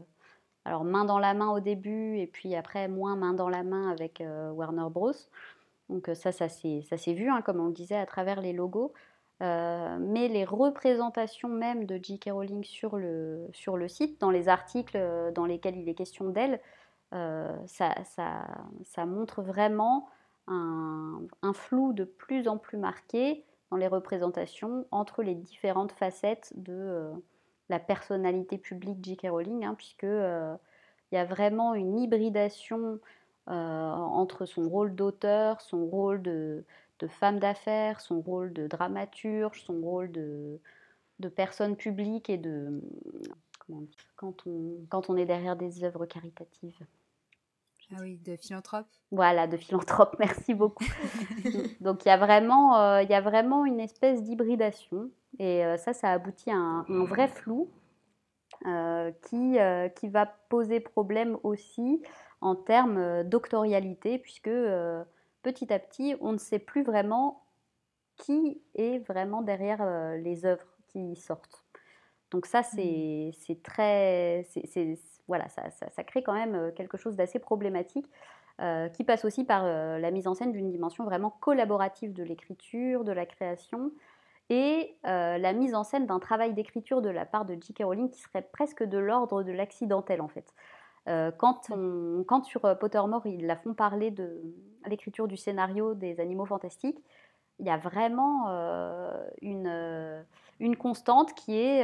alors main dans la main au début et puis après moins main dans la main avec Warner Bros. Donc ça, ça s'est vu, hein, comme on le disait, à travers les logos. Mais les représentations même de J.K. Rowling sur le, sur le site, dans les articles dans lesquels il est question d'elle, ça, ça, ça, montre vraiment un, flou de plus en plus marqué dans les représentations entre les différentes facettes de euh, la personnalité publique J.K. Rowling, hein, puisque euh, il y a vraiment une hybridation euh, entre son rôle d'auteur, son rôle de, femme d'affaires, son rôle de dramaturge, son rôle de, personne publique et de quand on, quand on est derrière des œuvres caritatives. Ah oui, de philanthrope. Voilà, de philanthrope, [LAUGHS] merci beaucoup. [LAUGHS] Donc il y, a vraiment, euh, il y a vraiment une espèce d'hybridation et euh, ça, ça aboutit à un, vrai flou euh, qui, qui va poser problème aussi en termes doctorialité puisque petit à petit, on ne sait plus vraiment qui est vraiment derrière les œuvres qui sortent. Donc ça, c'est mmh. très voilà, ça, crée quand même euh, quelque chose d'assez problématique. Euh, qui passe aussi par euh, la mise en scène d'une dimension vraiment collaborative de l'écriture, de la création, et la mise en scène d'un travail d'écriture de la part de J.K. Rowling qui serait presque de l'ordre de l'accidentel en fait. quand, on, quand sur Pottermore, ils la font parler de l'écriture du scénario des animaux fantastiques, il y a vraiment une, une constante qui est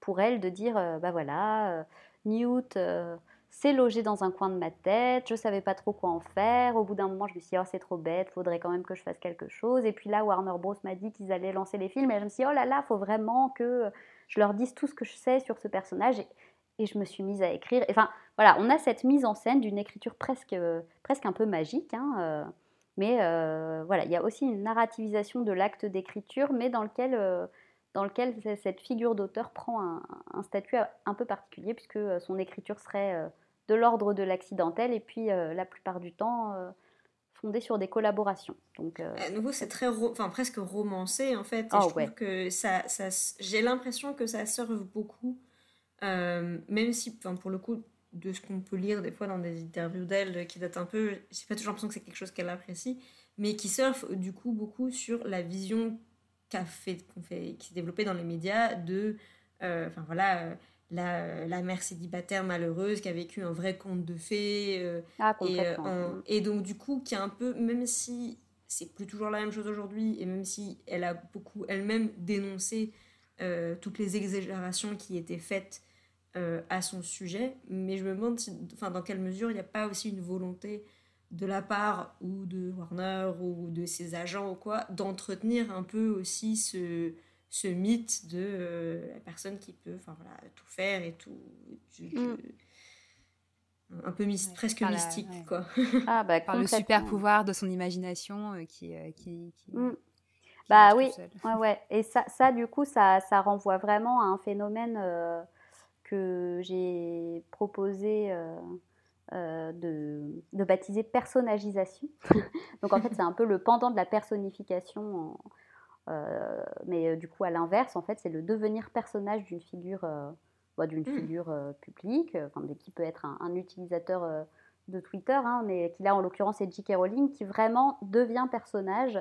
pour elle de dire, bah voilà, Newt euh, s'est logé dans un coin de ma tête, je savais pas trop quoi en faire. Au bout d'un moment, je me suis dit, oh, c'est trop bête, faudrait quand même que je fasse quelque chose. Et puis là, Warner Bros. m'a dit qu'ils allaient lancer les films, et je me suis dit, oh là là, faut vraiment que je leur dise tout ce que je sais sur ce personnage. Et, je me suis mise à écrire. Enfin, voilà, on a cette mise en scène d'une écriture presque, presque un peu magique. Hein, euh, mais euh, voilà, il y a aussi une narrativisation de l'acte d'écriture, mais dans lequel dans lequel cette figure d'auteur prend un, statut un peu particulier, puisque euh, son écriture serait euh, de l'ordre de l'accidentel, et puis euh, la plupart du temps fondée sur des collaborations. Donc, À nouveau, c'est très, enfin presque romancé en fait. Et oh, je trouve que ça, ça j'ai l'impression que ça serve beaucoup, même si, enfin, pour le coup, de ce qu'on peut lire des fois dans des interviews d'elle qui datent un peu, j'ai pas toujours l'impression que c'est quelque chose qu'elle apprécie, mais qui surfe du coup beaucoup sur la vision fait, fait, qui s'est développé dans les médias de, euh, enfin voilà, euh, la, la, mère célibataire malheureuse qui a vécu un vrai conte de fées. ah, et, et, donc, du coup, qui est un peu, même si c'est plus toujours la même chose aujourd'hui, et même si elle a beaucoup elle-même dénoncé toutes les exagérations qui étaient faites à son sujet, mais je me demande enfin, dans quelle mesure il n'y a pas aussi une volonté de la part ou de Warner ou de ses agents ou quoi, d'entretenir un peu aussi ce, ce mythe de euh, la personne qui peut enfin, voilà, tout faire et tout. Mm. Un peu presque mystique, quoi. [LAUGHS] Ah, bah, par le super pouvoir de son imagination euh, qui, euh, qui, mm. Bah oui, ouais, ouais. Et ça, ça, du coup, ça, ça renvoie vraiment à un phénomène que j'ai proposé euh, de, de, baptiser personnagisation. [LAUGHS] Donc en fait, c'est un peu le pendant de la personnification, euh, mais euh, du coup, à l'inverse, en fait, c'est le devenir personnage d'une figure, bah, d'une mmh. figure publique, enfin, qui peut être un, utilisateur de Twitter, hein, mais qui là, en l'occurrence, c'est J.K. Rowling, qui vraiment devient personnage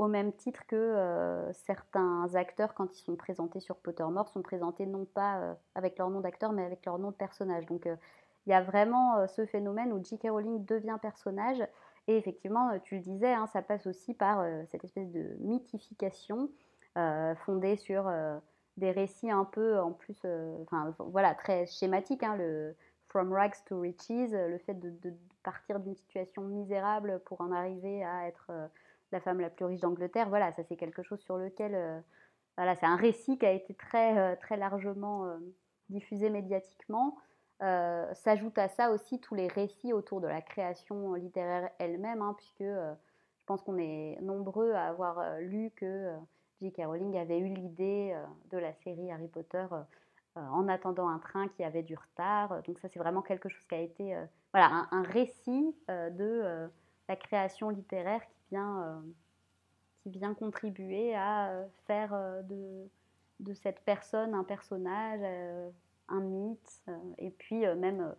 au même titre que certains acteurs, quand ils sont présentés sur Pottermore, sont présentés non pas avec leur nom d'acteur, mais avec leur nom de personnage. Donc, il y a vraiment euh, ce phénomène où J.K. Rowling devient personnage. Et effectivement, euh, tu le disais, hein, ça passe aussi par euh, cette espèce de mythification fondée sur des récits un peu en plus, enfin voilà, très schématiques, hein, le From Rags to Riches, le fait de, partir d'une situation misérable pour en arriver à être la femme la plus riche d'Angleterre. Voilà, ça c'est quelque chose sur lequel, voilà, c'est un récit qui a été très, très largement diffusé médiatiquement. Euh, s'ajoute à ça aussi tous les récits autour de la création littéraire elle-même, hein, puisque euh, je pense qu'on est nombreux à avoir euh, lu que J.K. Rowling avait eu l'idée de la série Harry Potter en attendant un train qui avait du retard. Donc ça, c'est vraiment quelque chose qui a été voilà, un, récit de la création littéraire vient, qui vient contribuer à faire de, de cette personne un personnage un mythe, euh, et puis euh, même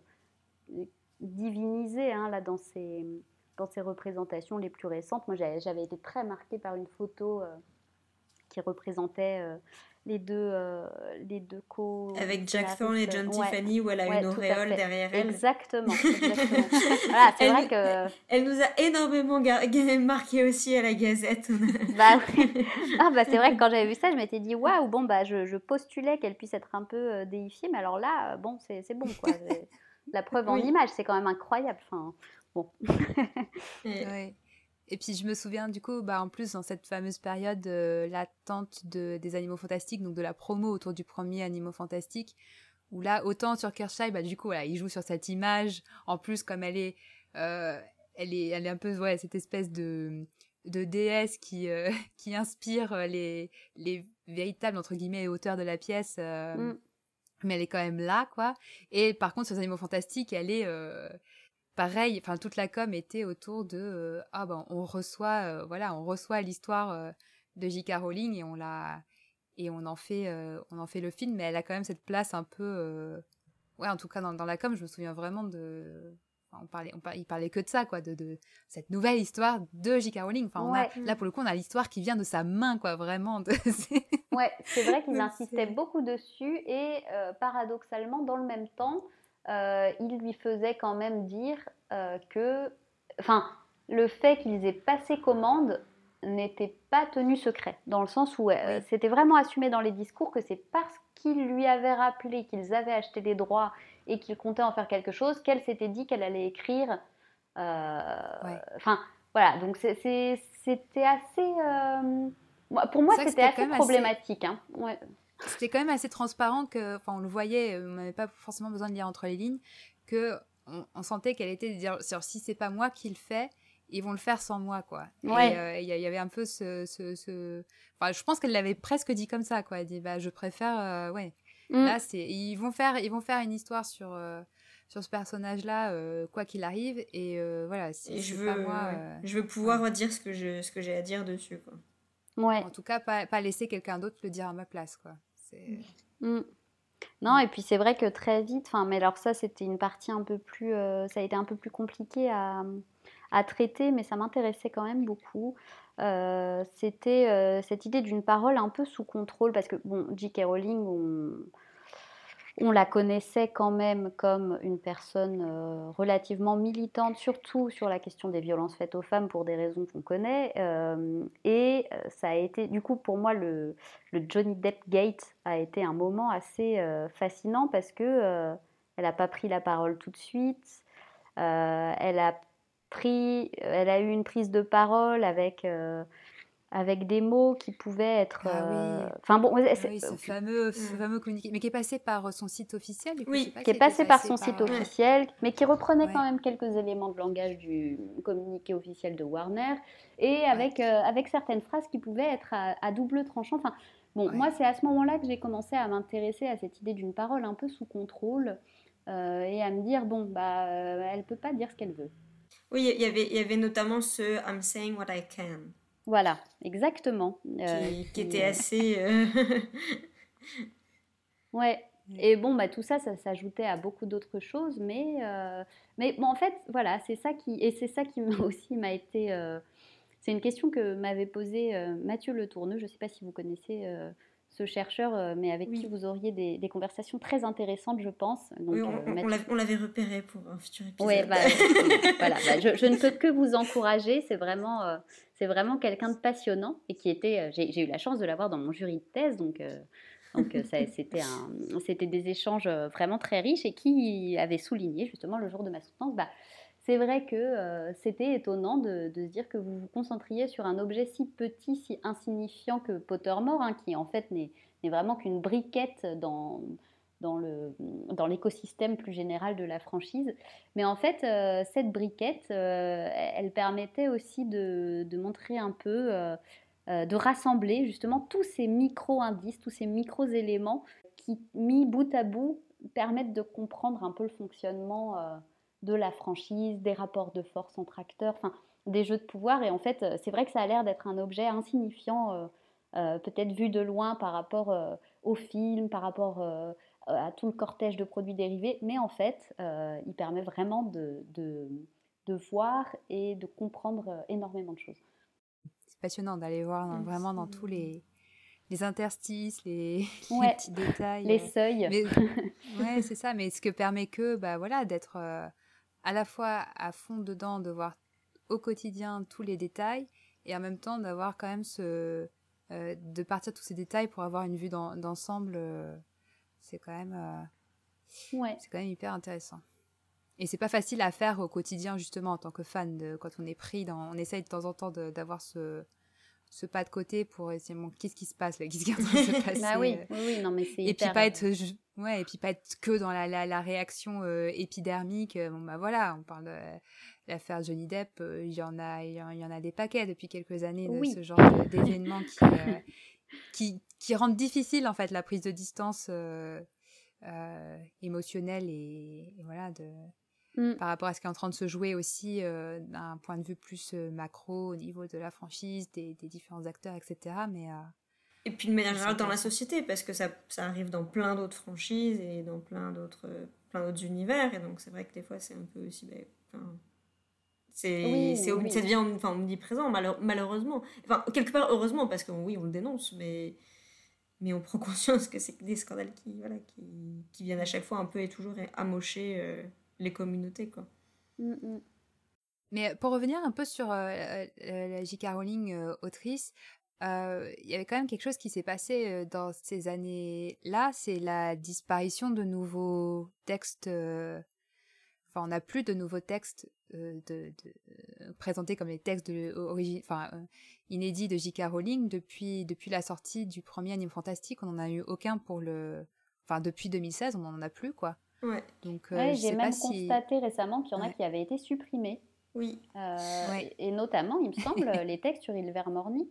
euh, divinisé hein, là, dans ces, dans représentations les plus récentes. Moi, j'avais été très marquée par une photo qui représentait les deux, les deux co Avec Jack Thorne et John Tiffany, où elle a une auréole derrière elle. Exactement. [LAUGHS] voilà, c'est vrai que. Elle nous a énormément [LAUGHS] marqué aussi à la Gazette. [LAUGHS] bah, ah, bah, c'est vrai que quand j'avais vu ça, je m'étais dit, waouh, bon, bah, je, je postulais qu'elle puisse être un peu euh, déifiée, mais alors là, bon, c'est bon, quoi. la preuve en image, c'est quand même incroyable. Enfin, bon. oui. Et puis je me souviens du coup, bah, en plus dans cette fameuse période, euh, l'attente de, des animaux fantastiques, donc de la promo autour du premier Animaux fantastiques, où là, autant sur Kershaw, bah, du coup, voilà, il joue sur cette image. En plus, comme elle est, euh, elle est, elle est un peu, ouais, cette espèce de, de déesse qui, euh, [LAUGHS] qui inspire les, les véritables, entre guillemets, auteurs de la pièce. Mm. Mais elle est quand même là, quoi. Et par contre, sur les animaux fantastiques, elle est, pareil, enfin toute la com était autour de euh, ah ben on reçoit euh, voilà on reçoit l'histoire euh, de J.K. Rowling et on la et on en fait on en fait le film mais elle a quand même cette place un peu ouais en tout cas dans, dans, la com je me souviens vraiment de on parlait on il parlait que de ça quoi de, de cette nouvelle histoire de J.K. Rowling enfin là pour le coup on a l'histoire qui vient de sa main quoi vraiment de... [LAUGHS] ouais c'est vrai qu'il insistait beaucoup dessus et paradoxalement dans le même temps il lui faisait quand même dire euh, que, enfin, le fait qu'ils aient passé commande n'était pas tenu secret, dans le sens où euh, c'était vraiment assumé dans les discours que c'est parce qu'il lui avait rappelé qu'ils avaient acheté des droits et qu'ils comptaient en faire quelque chose qu'elle s'était dit qu'elle allait écrire. Enfin, voilà, donc c'était assez. pour moi, c'était assez problématique. Hein. Ouais c'était quand même assez transparent que, enfin, on le voyait, euh, on n'avait pas forcément besoin de lire entre les lignes, que on, sentait qu'elle était de dire, si c'est pas moi qui le fais, ils vont le faire sans moi, quoi. Ouais. Et euh, il y, avait un peu ce, ce, Enfin, je pense qu'elle l'avait presque dit comme ça, quoi. Elle dit, bah, je préfère, euh, ouais. Mm. Là, c'est, ils vont faire, ils vont faire une histoire sur. sur ce personnage-là, quoi qu'il arrive, et voilà. Si je veux, pas moi, je veux pouvoir dire ce que je, ce que j'ai à dire dessus, quoi. Ouais. En tout cas, pas, pas laisser quelqu'un d'autre le dire à ma place, quoi. Mm. Non, et puis c'est vrai que très vite, enfin, mais alors ça, c'était une partie un peu plus, euh, ça a été un peu plus compliqué à, à traiter, mais ça m'intéressait quand même beaucoup. Euh, c'était euh, cette idée d'une parole un peu sous contrôle, parce que bon, J.K. Rowling, on, on la connaissait quand même comme une personne euh, relativement militante, surtout sur la question des violences faites aux femmes pour des raisons qu'on connaît. Euh, et euh, ça a été, du coup, pour moi, le, Johnny Depp Gate a été un moment assez fascinant parce que elle n'a pas pris la parole tout de suite. elle a pris, elle a eu une prise de parole avec avec des mots qui pouvaient être. Ah euh, enfin bon, c'est ce fameux, mm. fameux communiqué, mais qui est passé par euh, son site officiel. oui, qui est passé par son site officiel, mais qui reprenait quand même quelques éléments de langage du communiqué officiel de Warner et avec euh, avec certaines phrases qui pouvaient être à, double tranchant. Enfin bon, moi c'est à ce moment-là que j'ai commencé à m'intéresser à cette idée d'une parole un peu sous contrôle et à me dire bon bah elle peut pas dire ce qu'elle veut. Oui, il y avait il y avait notamment ce I'm saying what I can. Voilà, exactement. Euh, qui, était assez. Euh, [LAUGHS] ouais. Et bon, bah, tout ça, ça s'ajoutait à beaucoup d'autres choses, mais, euh, mais bon, en fait, voilà, c'est ça qui, et c'est ça qui [LAUGHS] aussi m'a été, c'est une question que m'avait posée Mathieu Le Tourneux. Je ne sais pas si vous connaissez ce chercheur, euh, mais avec qui vous auriez des, conversations très intéressantes, je pense. Donc, oui, on, euh, on l'avait repéré pour un futur épisode. Oui, bah, [LAUGHS] voilà, bah, je, ne peux que vous encourager. C'est vraiment, euh, c'est vraiment quelqu'un de passionnant et qui était. j'ai eu la chance de l'avoir dans mon jury de thèse, donc. donc c'était c'était des échanges vraiment très riches et qui avait souligné justement le jour de ma soutenance, bah, c'est vrai que euh, c'était étonnant de, se dire que vous vous concentriez sur un objet si petit, si insignifiant que Pottermore, hein, qui en fait n'est vraiment qu'une briquette dans, l'écosystème plus général de la franchise. Mais en fait, euh, cette briquette, euh, elle permettait aussi de, montrer un peu, de rassembler justement tous ces micro-indices, tous ces micro-éléments qui, mis bout à bout, permettent de comprendre un peu le fonctionnement de la franchise, des rapports de force entre acteurs, enfin des jeux de pouvoir. Et en fait, euh, c'est vrai que ça a l'air d'être un objet insignifiant, euh, euh, peut-être vu de loin par rapport au film, par rapport à tout le cortège de produits dérivés, mais en fait, il permet vraiment de, de, voir et de comprendre énormément de choses. C'est passionnant d'aller voir vraiment dans tous les, les interstices, les, [LAUGHS] petits détails. Les seuils. [LAUGHS] ouais, c'est ça, mais ce que permet que, bah voilà, d'être à la fois à fond dedans, de voir au quotidien tous les détails, et en même temps d'avoir quand même ce... Euh, de partir de tous ces détails pour avoir une vue d'ensemble, euh, c'est quand même... Euh, ouais. C'est quand même hyper intéressant. Et c'est pas facile à faire au quotidien, justement, en tant que fan, de, quand on est pris dans... On essaye de temps en temps d'avoir ce ce pas de côté pour essayer bon, qu'est-ce qui se passe là qu'est-ce qui est en train de se [LAUGHS] passer bah oui, oui, non mais c'est et puis pas être Ouais, et puis pas être que dans la, la, réaction euh, épidermique. Euh, bon, bah voilà, on parle de l'affaire Johnny Depp, euh, il y, en a, il y en a des paquets depuis quelques années de ce genre d'événements qui, [LAUGHS] qui, qui, rendent difficile en fait la prise de distance émotionnelle et, voilà, de, mmh. par rapport à ce qui est en train de se jouer aussi d'un point de vue plus macro au niveau de la franchise, des, des différents acteurs, etc. Mais et puis de manière générale dans la société, parce que ça, ça arrive dans plein d'autres franchises et dans plein d'autres plein d'autres univers. Et donc c'est vrai que des fois c'est un peu aussi... Ben, enfin, c'est, oui, c'est, ça devient enfin, omniprésent, malheureusement. Enfin, quelque part, heureusement, parce que oui, on le dénonce, mais, mais on prend [LAUGHS] conscience que c'est des scandales qui, voilà, qui, qui, viennent à chaque fois un peu et toujours amocher euh, les communautés. Quoi. Mm, mm. Mais pour revenir un peu sur euh, euh, la J.K. Rowling, autrice, euh, il y avait quand même quelque chose qui s'est passé euh, dans ces années-là, c'est la disparition de nouveaux textes. Euh, enfin, on n'a plus de nouveaux textes de, présentés comme les textes de, enfin, inédits de J.K. Rowling depuis, depuis la sortie du premier anime fantastique. On n'en a eu aucun pour le. Enfin, depuis 2016, on n'en a plus, quoi. Ouais. Donc, j'ai même constaté récemment qu'il y en a qui avaient été supprimés. Oui. Et notamment, il me semble, [LAUGHS] les textes sur Ilvermorny.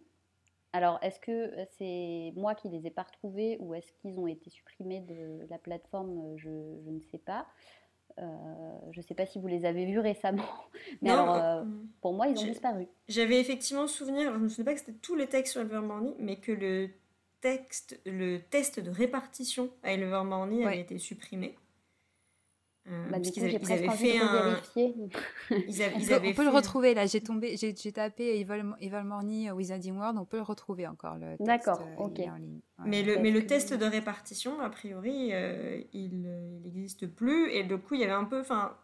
Alors, est-ce que c'est moi qui les ai pas retrouvés ou est-ce qu'ils ont été supprimés de la plateforme je, ne sais pas. Euh, je ne sais pas si vous les avez vus récemment, [LAUGHS] mais alors, euh, mm. pour moi, ils ont disparu. J'avais effectivement souvenir, je ne me souviens pas que c'était tous les textes sur Evermorny, mais que le texte, le test de répartition à Evermorny avait été supprimé. Euh, bah, parce du qu'ils coup, j'ai presque envie de un. revérifier. Ils, [LAUGHS] avaient- On ils peut, on peut le retrouver là. J'ai tombé, j'ai j'ai tapé Evil, Evil Morny euh, Wizarding World. On peut le retrouver encore le texte. D'accord, euh, ok. en ligne. Ouais. Mais le, mais le test de répartition, a priori, euh, il n'existe plus. Et du coup, il y avait un peu, enfin,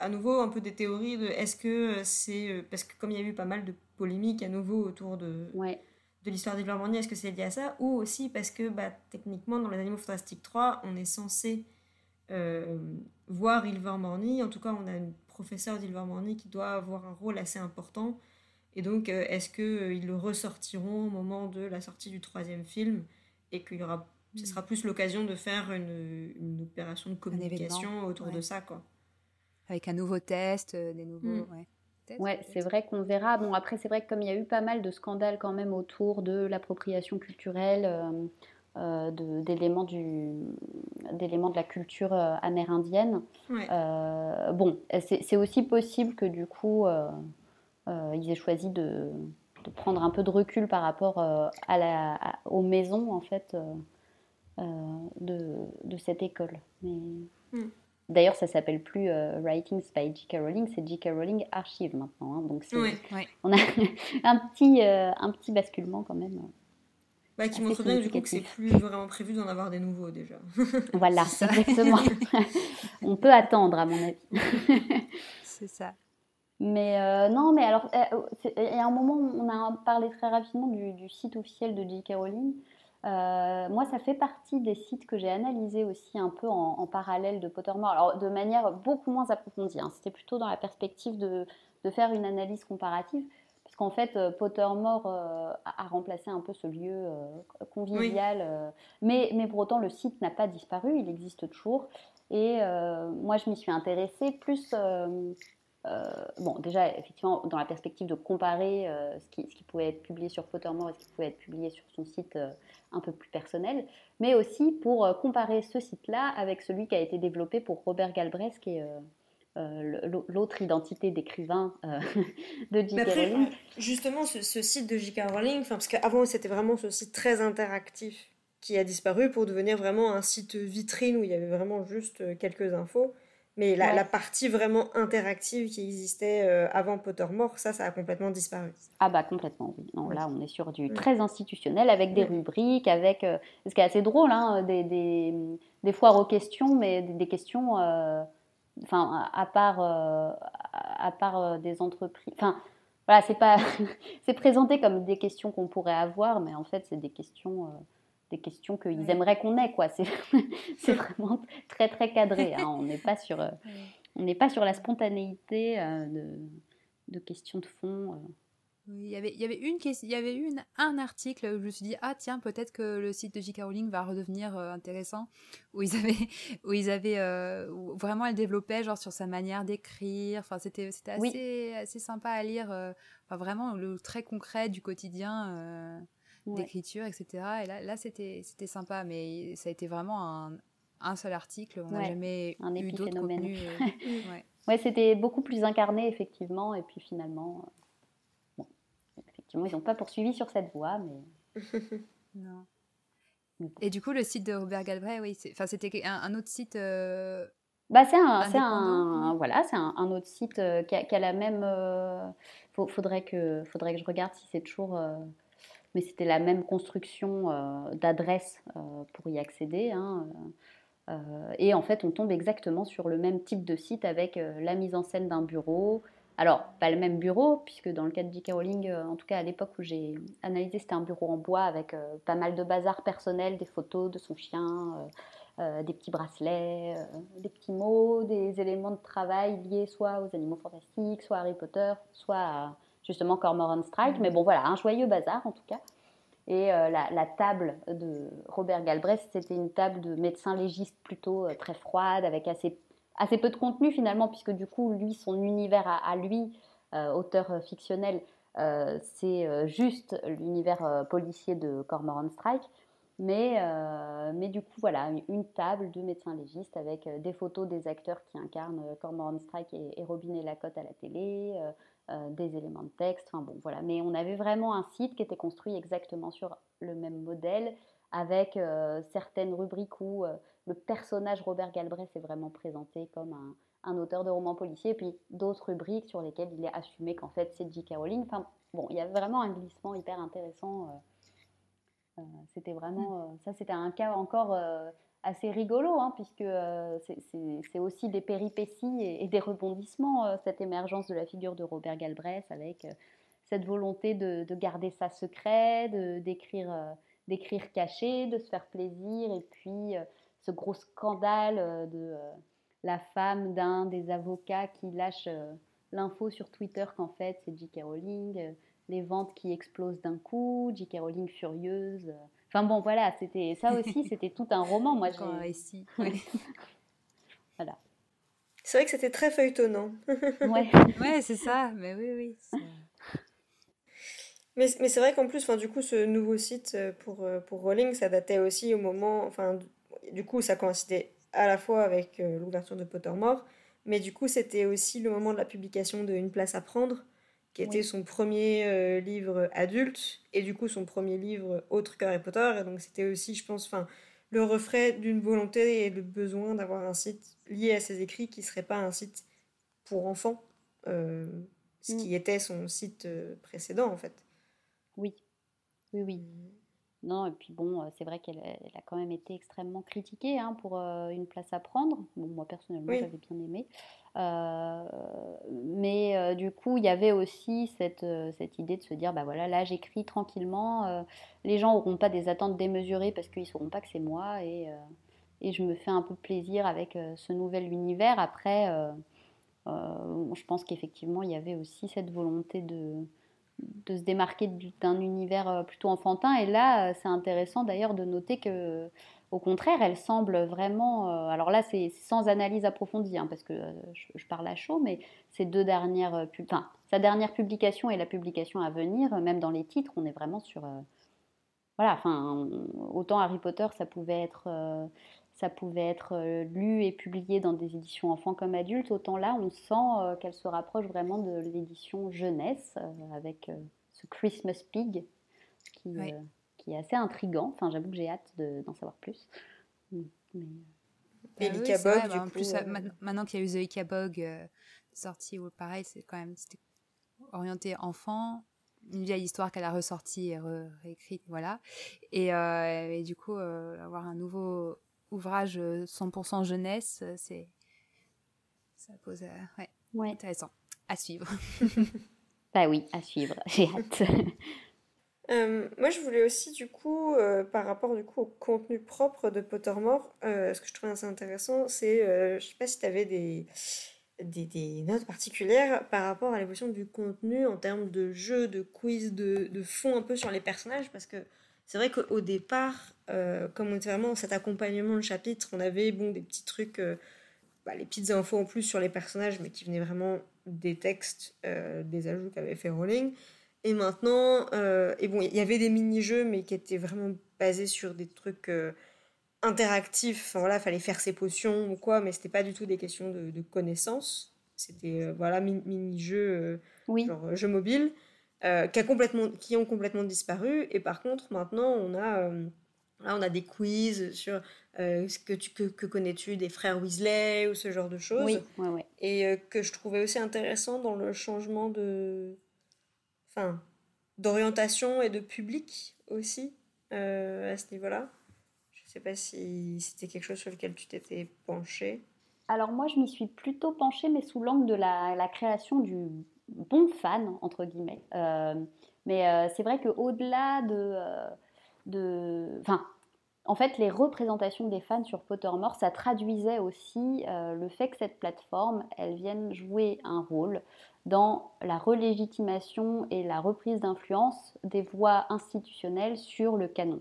à nouveau, un peu des théories de est-ce que c'est. euh, Parce que comme il y a eu pas mal de polémiques à nouveau autour de, Ouais. de l'histoire d'Ilver Morny, est-ce que c'est lié à ça Ou aussi parce que, bah, techniquement, dans les Animaux Fantastiques 3, on est censé euh, voir Ilver Morny. En tout cas, on a une professeure d'Ilver Morny qui doit avoir un rôle assez important. Et donc, euh, est-ce qu'ils le ressortiront au moment de la sortie du troisième film et qu'il y aura, ce sera plus l'occasion de faire une, une opération de communication autour de ça, quoi. Avec un nouveau test, euh, des nouveaux. Mm. Ouais, c'est vrai qu'on verra. Bon, après, c'est vrai que comme il y a eu pas mal de scandales quand même autour de l'appropriation culturelle, euh, euh, d'éléments du, d'éléments de la culture euh, amérindienne, Ouais. euh, bon, c'est aussi possible que du coup, euh, euh, ils aient choisi de, de prendre un peu de recul par rapport euh, à la, à- aux maisons, en fait, euh, euh, de, de cette école. Mais... Mm. D'ailleurs, ça s'appelle plus euh, Writings by J.K. Rowling, c'est J.K. Rowling Archive maintenant. hein. donc on a [LAUGHS] un petit, euh, un petit basculement quand même. Bah, qui montre bien du coup que c'est plus vraiment prévu d'en avoir des nouveaux déjà. [LAUGHS] Voilà, exactement. [LAUGHS] on peut attendre, à mon avis. [LAUGHS] C'est ça. Mais euh, non, mais alors, euh, il y a un moment, on a parlé très rapidement du, du site officiel de J.K. Rowling. Euh, moi, ça fait partie des sites que j'ai analysés aussi un peu en, en parallèle de Pottermore, alors de manière beaucoup moins approfondie. hein. C'était plutôt dans la perspective de, de faire une analyse comparative, qu'en fait, euh, Pottermore euh, a, a remplacé un peu ce lieu euh, convivial, euh, mais, mais pour autant, le site n'a pas disparu, il existe toujours. Et moi, je m'y suis intéressée plus. bon, déjà, effectivement, dans la perspective de comparer ce, qui, ce qui pouvait être publié sur Pottermore et ce qui pouvait être publié sur son site un peu plus personnel, mais aussi pour comparer ce site-là avec celui qui a été développé pour Robert Galbraith, qui est euh, l'autre identité d'écrivain euh, [LAUGHS] de J.K. après, Rowling. justement, ce, ce site de J.K. Rowling, parce qu'avant c'était vraiment ce site très interactif qui a disparu pour devenir vraiment un site vitrine où il y avait vraiment juste euh, quelques infos. Mais la, Ouais. la partie vraiment interactive qui existait avant Pottermore, ça, ça a complètement disparu. Ah bah complètement, oui. Non, Ouais. là, on est sur du Ouais. très institutionnel avec des Ouais. rubriques, avec euh, ce qui est assez drôle, hein, des, des, des foires aux questions, mais des, des questions, enfin, à part, euh, à part euh, des entreprises. Enfin, voilà, c'est pas, [LAUGHS] c'est présenté comme des questions qu'on pourrait avoir, mais en fait, c'est des questions. euh, des questions qu'ils aimeraient qu'on ait, quoi. C'est [LAUGHS] c'est vraiment très, très cadré. hein. On n'est pas sur, euh, [LAUGHS] on n'est pas sur la spontanéité euh, de, de questions de fond. Il y avait, il y avait, une, il y avait une, un article où je me suis dit, ah tiens, peut-être que le site de J.K. Rowling va redevenir euh, intéressant, [LAUGHS] où ils avaient, où ils avaient euh, où vraiment elle développait genre sur sa manière d'écrire, enfin c'était c'était Oui. assez, assez sympa à lire, euh, enfin vraiment le très concret du quotidien Ouais. d'écriture, etc. Et là, là c'était c'était sympa, mais ça a été vraiment un, un seul article, on n'a Ouais, jamais un eu d'autres contenus. [LAUGHS] ouais. Ouais, c'était beaucoup plus incarné, effectivement. Et puis finalement, effectivement, ils n'ont pas poursuivi sur cette voie, mais [LAUGHS] Non. Et du coup, le site de Robert Galbraith, oui, c'était un, un autre site. euh, bah, c'est un, voilà, c'est un, un autre site euh, qui, a, qui a la même. euh, faut- faudrait que, faudrait que je regarde si c'est toujours. euh, mais c'était la même construction d'adresse pour y accéder. hein, et en fait, on tombe exactement sur le même type de site avec la mise en scène d'un bureau. Alors, pas le même bureau, puisque dans le cas de J.K. Rowling, euh, en tout cas à l'époque où j'ai analysé, c'était un bureau en bois avec euh, pas mal de bazar personnel, des photos de son chien, euh, des petits bracelets, des petits mots, des éléments de travail liés soit aux animaux fantastiques, soit à Harry Potter, soit à justement Cormoran Strike. Mais bon, voilà, un joyeux bazar en tout cas. Et la, table de Robert Galbraith, c'était une table de médecin légiste plutôt très froide, avec assez, assez peu de contenu finalement, puisque du coup, lui, son univers à, lui, euh, auteur euh, fictionnel, euh, c'est juste l'univers policier de Cormoran Strike. Mais, mais du coup, voilà, une table de médecins légistes avec des photos des acteurs qui incarnent Cormoran Strike et, et Robin et Lacotte à la télé, des éléments de texte, enfin bon, voilà. Mais on avait vraiment un site qui était construit exactement sur le même modèle, avec euh, certaines rubriques où euh, le personnage Robert Galbraith est vraiment présenté comme un, un auteur de romans policiers, et puis d'autres rubriques sur lesquelles il est assumé qu'en fait c'est J.K. Rowling. Enfin, bon, il y a vraiment un glissement hyper intéressant. Euh, c'était vraiment, ça c'était un cas encore assez rigolo, hein, puisque c'est aussi des péripéties et, des rebondissements, cette émergence de la figure de Robert Galbraith avec cette volonté de, garder ça secret, d'écrire d'écrire caché, de se faire plaisir, et puis ce gros scandale de la femme d'un des avocats qui lâche l'info sur Twitter qu'en fait c'est J.K. Rowling, les ventes qui explosent d'un coup, J.K. Rowling furieuse. Enfin bon, voilà, c'était ça aussi, [LAUGHS] c'était tout un roman. Moi, j'ai ici. [LAUGHS] voilà. C'est vrai que c'était très feuilletonnant. ouais, ouais c'est ça. Mais oui, oui. Mais, mais c'est vrai qu'en plus, enfin, du coup, ce nouveau site euh, pour, euh, pour Rowling, ça datait aussi au moment. Enfin, du coup, ça coïncidait à la fois avec euh, l'ouverture de Pottermore, mais du coup, c'était aussi le moment de la publication de Une place à prendre, qui était son premier euh, livre adulte et du coup son premier livre autre que Harry Potter. Et donc c'était aussi, je pense, enfin, le reflet d'une volonté et de besoin d'avoir un site lié à ses écrits qui serait pas un site pour enfants, euh, ce qui mm. était son site précédent en fait. Oui, oui, oui. Non, et puis bon, c'est vrai qu'elle a quand même été extrêmement critiquée hein, pour une place à prendre. Bon, moi personnellement, j'avais bien aimé. Euh, mais euh, du coup, il y avait aussi cette, euh, cette, idée de se dire, bah voilà, là j'écris tranquillement, les gens n'auront pas des attentes démesurées parce qu'ils ne sauront pas que c'est moi et, et, je me fais un peu plaisir avec ce nouvel univers. Après, je pense qu'effectivement, il y avait aussi cette volonté de, de se démarquer d'un univers plutôt enfantin. Et là, c'est intéressant d'ailleurs de noter que au contraire, elle semble vraiment. Euh, alors là, c'est sans analyse approfondie, hein, parce que euh, je, parle à chaud, mais ces deux dernières. Euh, sa dernière publication et la publication à venir, même dans les titres, on est vraiment sur. voilà, enfin, autant Harry Potter, ça pouvait être. Ça pouvait être lu et publié dans des éditions enfants comme adultes, autant là, on sent qu'elle se rapproche vraiment de l'édition jeunesse, avec ce Christmas Pig, qui, qui est assez intrigant. Enfin, j'avoue que j'ai hâte d'en savoir plus. Mais... Et euh, bah, bah, en plus, euh, maintenant qu'il y a eu The Icabog euh, sorti, pareil, c'est quand même orienté enfant, une vieille histoire qu'elle a ressortie et réécrite, voilà. Et, et du coup, avoir un nouveau ouvrage 100% jeunesse, c'est ça pose ouais, ouais. intéressant à suivre. [LAUGHS] [LAUGHS] bah oui, à suivre. J'ai hâte. [LAUGHS] Euh, moi, je voulais aussi, du coup, euh, par rapport du coup, au contenu propre de Pottermore, euh, ce que je trouvais assez intéressant, c'est, je sais pas si tu avais des, des, des, notes particulières par rapport à l'évolution du contenu en termes de jeux, de quiz, de, de fond un peu sur les personnages, parce que c'est vrai qu'au départ, comme on était vraiment dans cet accompagnement de chapitre, on avait bon, des petits trucs, bah, les petites infos en plus sur les personnages, mais qui venaient vraiment des textes, des ajouts qu'avait fait Rowling. Et maintenant, euh, et bon, il y avait des mini-jeux, mais qui étaient vraiment basés sur des trucs euh, interactifs. Enfin voilà, fallait faire ses potions ou quoi, mais c'était pas du tout des questions de, de connaissances. C'était euh, voilà mini-jeux, genre jeux mobiles, qui, a complètement, qui ont complètement disparu. Et par contre, maintenant, on a, là, on a des quiz sur ce que, tu, que, que connais-tu des frères Weasley ou ce genre de choses. Oui, ouais, ouais. Et que je trouvais aussi intéressant dans le changement de enfin, d'orientation et de public aussi euh, à ce niveau-là. Je ne sais pas si c'était quelque chose sur lequel tu t'étais penchée. Alors moi, je m'y suis plutôt penchée, mais sous l'angle de la, la, création du bon fan, entre guillemets. Euh, mais euh, c'est vrai qu'au-delà de... de enfin, en fait, les représentations des fans sur Pottermore, ça traduisait aussi le fait que cette plateforme, elle vienne jouer un rôle dans la relégitimation et la reprise d'influence des voix institutionnelles sur le canon.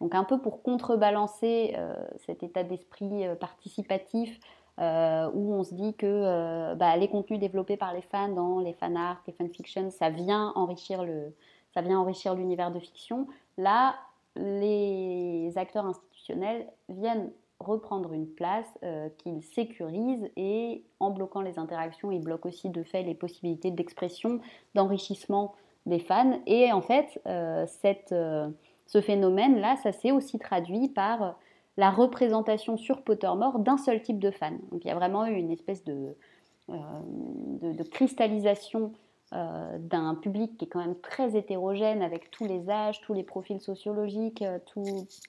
Donc un peu pour contrebalancer euh, cet état d'esprit euh, participatif euh, où on se dit que bah, les contenus développés par les fans dans les fan art, les fanfictions, ça vient enrichir le, ça vient enrichir l'univers de fiction. Là, les acteurs institutionnels viennent reprendre une place euh, qu'il sécurise et en bloquant les interactions, il bloque aussi de fait les possibilités d'expression, d'enrichissement des fans. Et en fait, euh, cette, euh, ce phénomène-là, ça s'est aussi traduit par la représentation sur Pottermore d'un seul type de fan. Donc il y a vraiment eu une espèce de, de, cristallisation d'un public qui est quand même très hétérogène avec tous les âges, tous les profils sociologiques,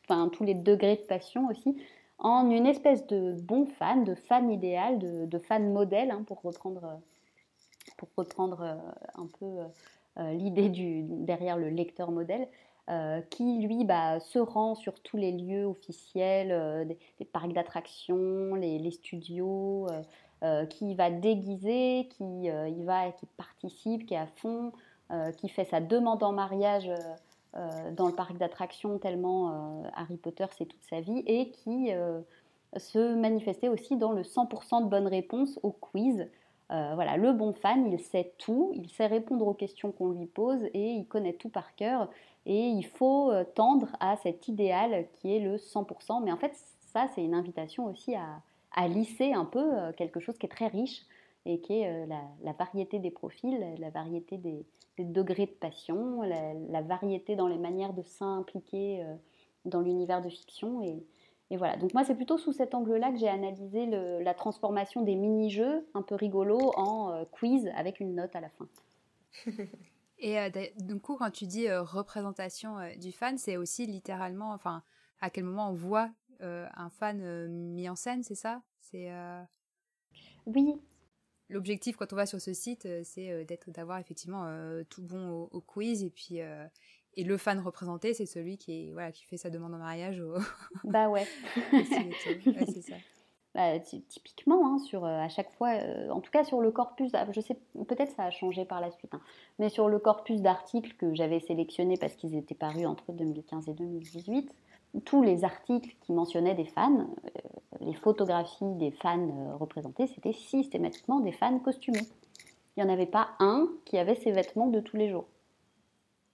enfin, tous les degrés de passion aussi, en une espèce de bon fan, de fan idéal, de, fan modèle, hein, pour reprendre, pour reprendre euh, un peu euh, euh, l'idée derrière le lecteur modèle. Qui lui bah, se rend sur tous les lieux officiels, des, parcs d'attractions, les, studios, qui va déguiser, qui y va, qui participe, qui est à fond, qui fait sa demande en mariage euh, dans le parc d'attractions tellement euh, Harry Potter c'est toute sa vie et qui euh, se manifestait aussi dans le 100% de bonnes réponses au quiz. voilà, le bon fan, il sait tout, il sait répondre aux questions qu'on lui pose et il connaît tout par cœur. Et il faut tendre à cet idéal qui est le 100%. Mais en fait, ça, c'est une invitation aussi à, lisser un peu quelque chose qui est très riche et qui est la, variété des profils, la variété des, degrés de passion, la, variété dans les manières de s'impliquer euh, dans l'univers de fiction. Et, voilà. Donc moi, c'est plutôt sous cet angle-là que j'ai analysé la transformation des mini-jeux un peu rigolos en euh, quiz avec une note à la fin. [LAUGHS] et euh, du coup, quand tu dis représentation du fan, c'est aussi littéralement, enfin, à quel moment on voit un fan mis en scène, c'est ça? C'est oui, l'objectif quand on va sur ce site, euh, c'est euh, d'être d'avoir effectivement euh, tout bon au, quiz et puis et le fan représenté, c'est celui qui est voilà qui fait sa demande en mariage au Bah ouais. [LAUGHS] c'est ça. Bah, typiquement, hein, sur, à chaque fois, en tout cas sur le corpus, je sais, peut-être ça a changé par la suite, hein, mais sur le corpus d'articles que j'avais sélectionné parce qu'ils étaient parus entre 2015 et 2018, tous les articles qui mentionnaient des fans, euh, les photographies des fans euh, représentés, c'était systématiquement des fans costumés. Il n'y en avait pas un qui avait ses vêtements de tous les jours.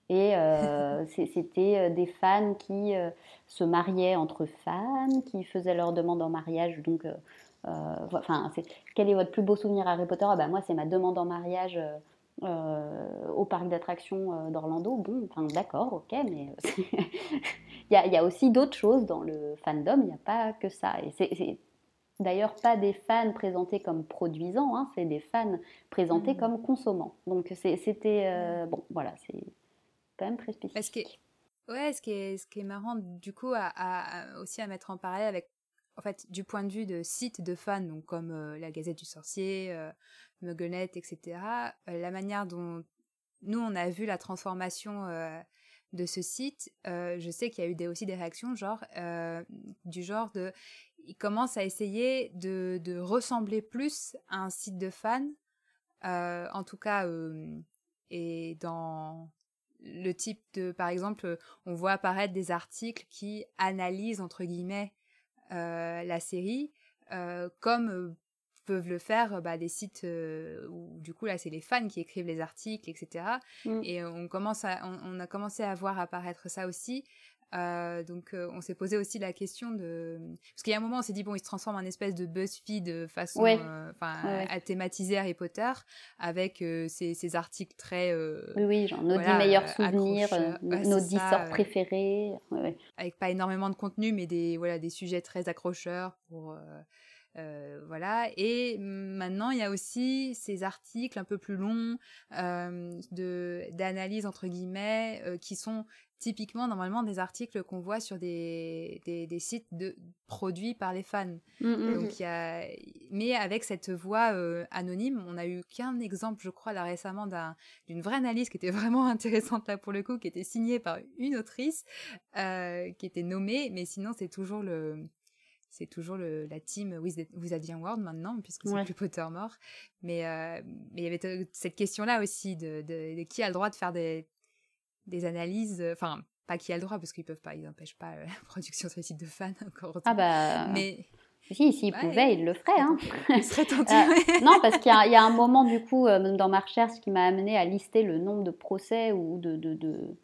Et euh, [LAUGHS] c'était des fans qui se mariaient entre fans, qui faisaient leur demande en mariage. Donc, enfin, quel est votre plus beau souvenir Harry Potter? Ah ben, Moi, c'est ma demande en mariage au parc d'attractions d'Orlando. Bon, enfin, d'accord, ok, mais [LAUGHS] il y, a aussi d'autres choses dans le fandom, il n'y a pas que ça. Et c'est d'ailleurs pas des fans présentés comme produisants, hein, c'est des fans présentés mmh. comme consommants. Donc c'était. Euh, bon, voilà, c'est quand même très spécifique. ouais, ce qui, est, ce qui est marrant, du coup, à, aussi à mettre en parallèle avec. En fait, du point de vue de sites de fans, donc comme euh, la Gazette du Sorcier, euh, etc., la manière dont nous, on a vu la transformation de ce site, euh, je sais qu'il y a eu des, aussi des réactions genre euh, du genre de, il commence à essayer de, de, ressembler plus à un site de fans, euh, en tout cas, et dans le type de, par exemple, on voit apparaître des articles qui analysent entre guillemets la série comme peuvent le faire euh, bah, des sites euh, où du coup là c'est les fans qui écrivent les articles etc mm. et on commence à on, a commencé à voir apparaître ça aussi euh, donc on s'est posé aussi la question de parce qu'il y a un moment on s'est dit bon il se transforme en espèce de BuzzFeed façon enfin à thématiser Harry Potter avec ces, articles très oui oui genre nos 10 meilleurs souvenirs nos 10 sorts préférés avec pas énormément de contenu mais des voilà des sujets très accrocheurs pour euh, voilà. Et maintenant, il y a aussi ces articles un peu plus longs euh, de d'analyse entre guillemets euh, qui sont typiquement normalement des articles qu'on voit sur des, des, sites de produits par les fans. Mmh, Donc il y a, mais avec cette voix anonyme, on a eu qu'un exemple, je crois, là récemment d'une vraie analyse qui était [LAUGHS] vraiment intéressante là pour le coup, qui était signée par une autrice, qui était nommée, mais sinon c'est toujours le c'est toujours le, la team bien World maintenant, puisque c'est plus Pottermore. Mais, euh, mais il y avait cette question-là aussi de, de, qui a le droit de faire des, des analyses, euh, enfin, pas qui a le droit, parce qu'ils peuvent pas, ils n'empêchent pas euh, [LAUGHS] la production sur les sites de fans encore. Ah bah. Mais. Si, s'ils pouvaient, ils le feraient. Hein. Ils seraient [LAUGHS] tentés. non, parce qu'il y, y, a un moment, du coup, dans ma recherche, qui m'a amené à lister le nombre de procès ou de, de, de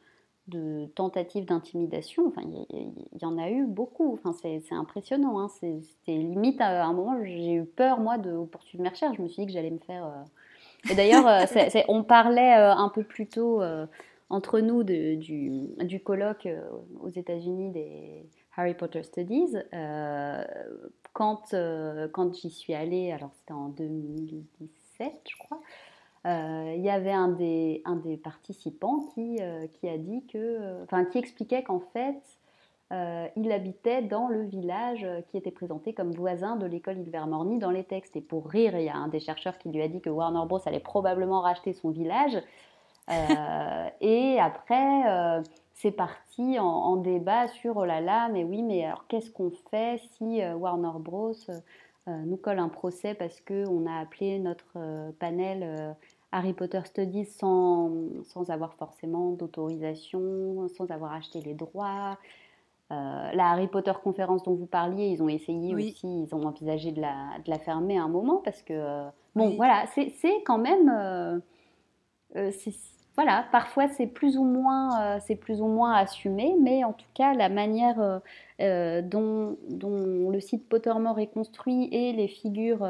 de tentatives d'intimidation. Enfin, il y, en a eu beaucoup. Enfin, c'est impressionnant. Hein. C'était limite à un moment, j'ai eu peur moi de poursuivre mes recherches. Je me suis dit que j'allais me faire. Euh, Et d'ailleurs, euh, on parlait euh, un peu plus tôt entre nous du, du, colloque aux États-Unis des Harry Potter Studies. quand quand j'y suis allée, alors c'était en 2017, je crois. Il y avait un des, un des participants qui, qui a dit que, enfin, qui expliquait qu'en fait, euh, il habitait dans le village qui était présenté comme voisin de l'école Ilvermorny dans les textes. Et pour rire, il y a un des chercheurs qui lui a dit que Warner Bros. allait probablement racheter son village. Euh, et après, euh, c'est parti en, débat sur oh là là, mais oui, mais alors qu'est-ce qu'on fait si Warner Bros. nous colle un procès parce qu'on a appelé notre panel Harry Potter Studies sans, sans avoir forcément d'autorisation, sans avoir acheté les droits euh, la Harry Potter conférence dont vous parliez, ils ont essayé aussi, ils ont envisagé de la, de la, fermer à un moment parce que, euh, bon, voilà, c'est quand même. Euh, voilà, parfois c'est plus ou moins, c'est plus ou moins assumé, mais en tout cas la manière dont, dont, le site Pottermore est construit et les figures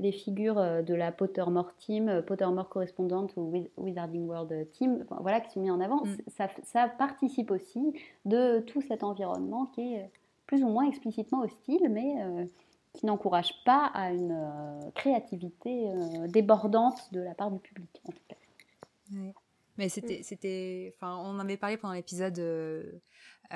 les figures euh, de la Pottermore Team, euh, Pottermore correspondante ou Wizarding World Team, voilà, qui sont mis en avant, mm. ça, participe aussi de tout cet environnement qui est plus ou moins explicitement hostile, mais euh, qui n'encourage pas à une créativité débordante de la part du public, en tout cas. Mais c'était, c'était, enfin, on en avait parlé pendant l'épisode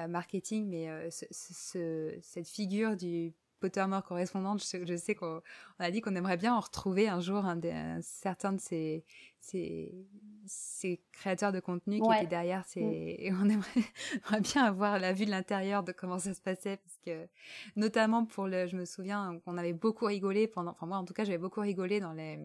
marketing, mais cette figure du Pottermore correspondante, je sais, qu'on a dit qu'on aimerait bien en retrouver un jour un, certain de ces, ces, créateurs de contenu qui étaient derrière. Ces, mm. [LAUGHS] Et on aimerait, bien avoir la vue de l'intérieur de comment ça se passait, parce que notamment pour le, je me souviens qu'on avait beaucoup rigolé pendant, enfin moi en tout cas j'avais beaucoup rigolé dans les,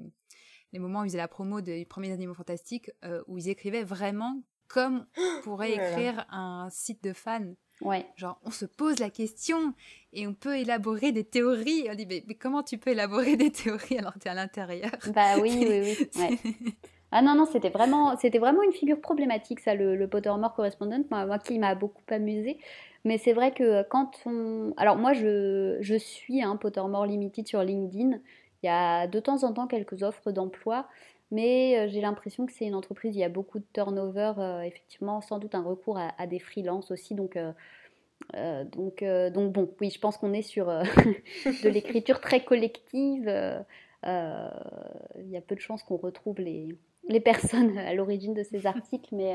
les moments où ils faisaient la promo des premiers animaux fantastiques, euh, où ils écrivaient vraiment comme [GASPS] pourrait écrire un site de fans. Ouais. Genre, on se pose la question et on peut élaborer des théories. On dit, mais, comment tu peux élaborer des théories alors que tu es à l'intérieur? Bah oui, oui, oui. [LAUGHS] Ah non, non, c'était vraiment, c'était vraiment une figure problématique, ça, le, le Pottermore Correspondent, moi, moi qui m'a beaucoup amusé. Mais c'est vrai que quand on. Alors, moi, je, je suis un Pottermore Limited sur LinkedIn. Il y a de temps en temps quelques offres d'emploi. Mais euh, j'ai l'impression que c'est une entreprise, il y a beaucoup de turnover, euh, effectivement, sans doute un recours à, des freelances aussi. Donc, euh, donc, donc bon, oui, je pense qu'on est sur [LAUGHS] de l'écriture très collective. il y a peu de chances qu'on retrouve les, les personnes à l'origine de ces articles, mais,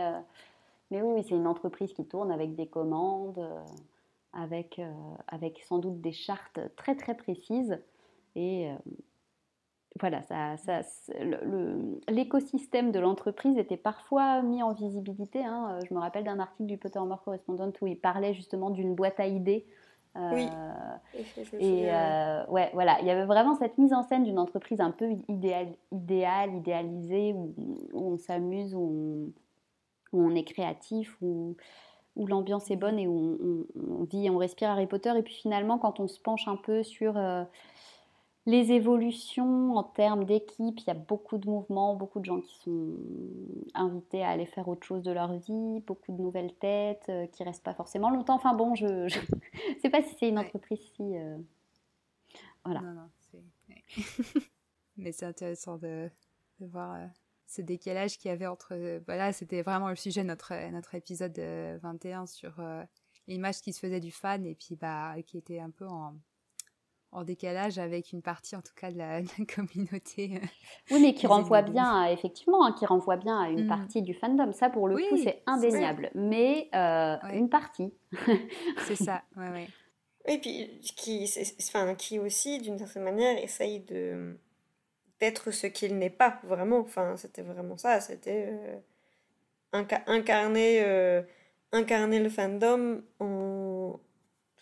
mais oui, c'est une entreprise qui tourne avec des commandes, avec, avec sans doute des chartes très très précises. Et, voilà, ça, ça, l'écosystème de l'entreprise était parfois mis en visibilité. Hein. Je me rappelle d'un article du Pottermore Correspondent où il parlait justement d'une boîte à idées. Euh, oui. et euh, ouais, voilà, il y avait vraiment cette mise en scène d'une entreprise un peu idéale, idéale idéalisée, où, on s'amuse, où, on, est créatif, où, où l'ambiance est bonne et où on, vit, on respire Harry Potter. Et puis finalement, quand on se penche un peu sur euh, les évolutions en termes d'équipe, il y a beaucoup de mouvements, beaucoup de gens qui sont invités à aller faire autre chose de leur vie, beaucoup de nouvelles têtes euh, qui restent pas forcément longtemps. Enfin bon, je ne sais [LAUGHS] pas si c'est une entreprise si... Euh, voilà. Non, non, [LAUGHS] Mais c'est intéressant de, voir euh, ce décalage qu'il y avait entre... voilà, c'était vraiment le sujet de notre, notre épisode 21 sur l'image qui se faisait du fan et puis bah, qui était un peu en en décalage avec une partie en tout cas de la, [LAUGHS] communauté. Euh, oui, mais qui renvoie bien, effectivement, hein, qui renvoie bien à une mm. partie du fandom. Ça, pour le coup, c'est indéniable. Mais euh, une partie. [LAUGHS] c'est ça, ouais, ouais. Et puis qui, enfin, qui aussi, d'une certaine manière, essaye de d'être ce qu'il n'est pas vraiment. Enfin, c'était vraiment ça. C'était euh, incarner, incarner le fandom en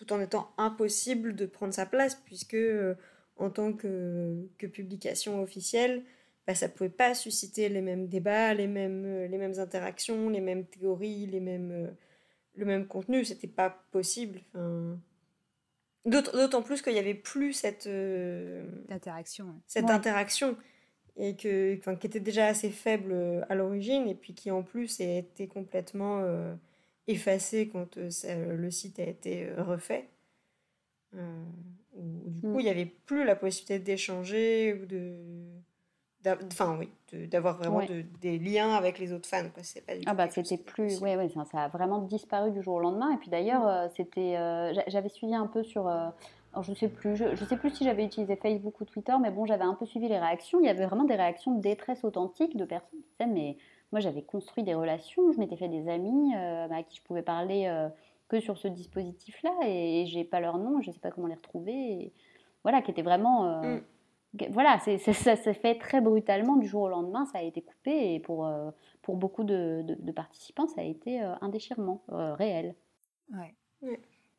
tout en étant impossible de prendre sa place, puisque euh, en tant que, que, publication officielle, bah, ça ne pouvait pas susciter les mêmes débats, les mêmes, euh, les mêmes interactions, les mêmes théories, les mêmes, euh, le même contenu. C'était pas possible. Enfin... D'autant plus qu'il n'y avait plus cette, interaction, cette interaction et que, enfin, qui était déjà assez faible à l'origine et puis qui en plus était complètement effacé quand euh, le site a été euh, refait. Euh, du coup, mm. il n'y avait plus la possibilité d'échanger ou de, enfin oui, d'avoir vraiment des liens avec les autres fans. Quoi. Pas ah bah c'était plus, ouais, ça, ça, a vraiment disparu du jour au lendemain. Et puis d'ailleurs, euh, c'était, euh, j'avais suivi un peu sur, euh, je sais plus, je, je, sais plus si j'avais utilisé Facebook ou Twitter, mais bon, j'avais un peu suivi les réactions. Il y avait vraiment des réactions de détresse authentique de personnes qui disaient mais moi j'avais construit des relations, je m'étais fait des amis bah, à qui je pouvais parler que sur ce dispositif-là et, j'ai pas leur nom, je sais pas comment les retrouver. voilà, qui était vraiment mm voilà, c'est, ça s'est fait très brutalement du jour au lendemain, ça a été coupé et pour, euh, pour beaucoup de, de, participants, ça a été euh, un déchirement euh, réel. Ouais.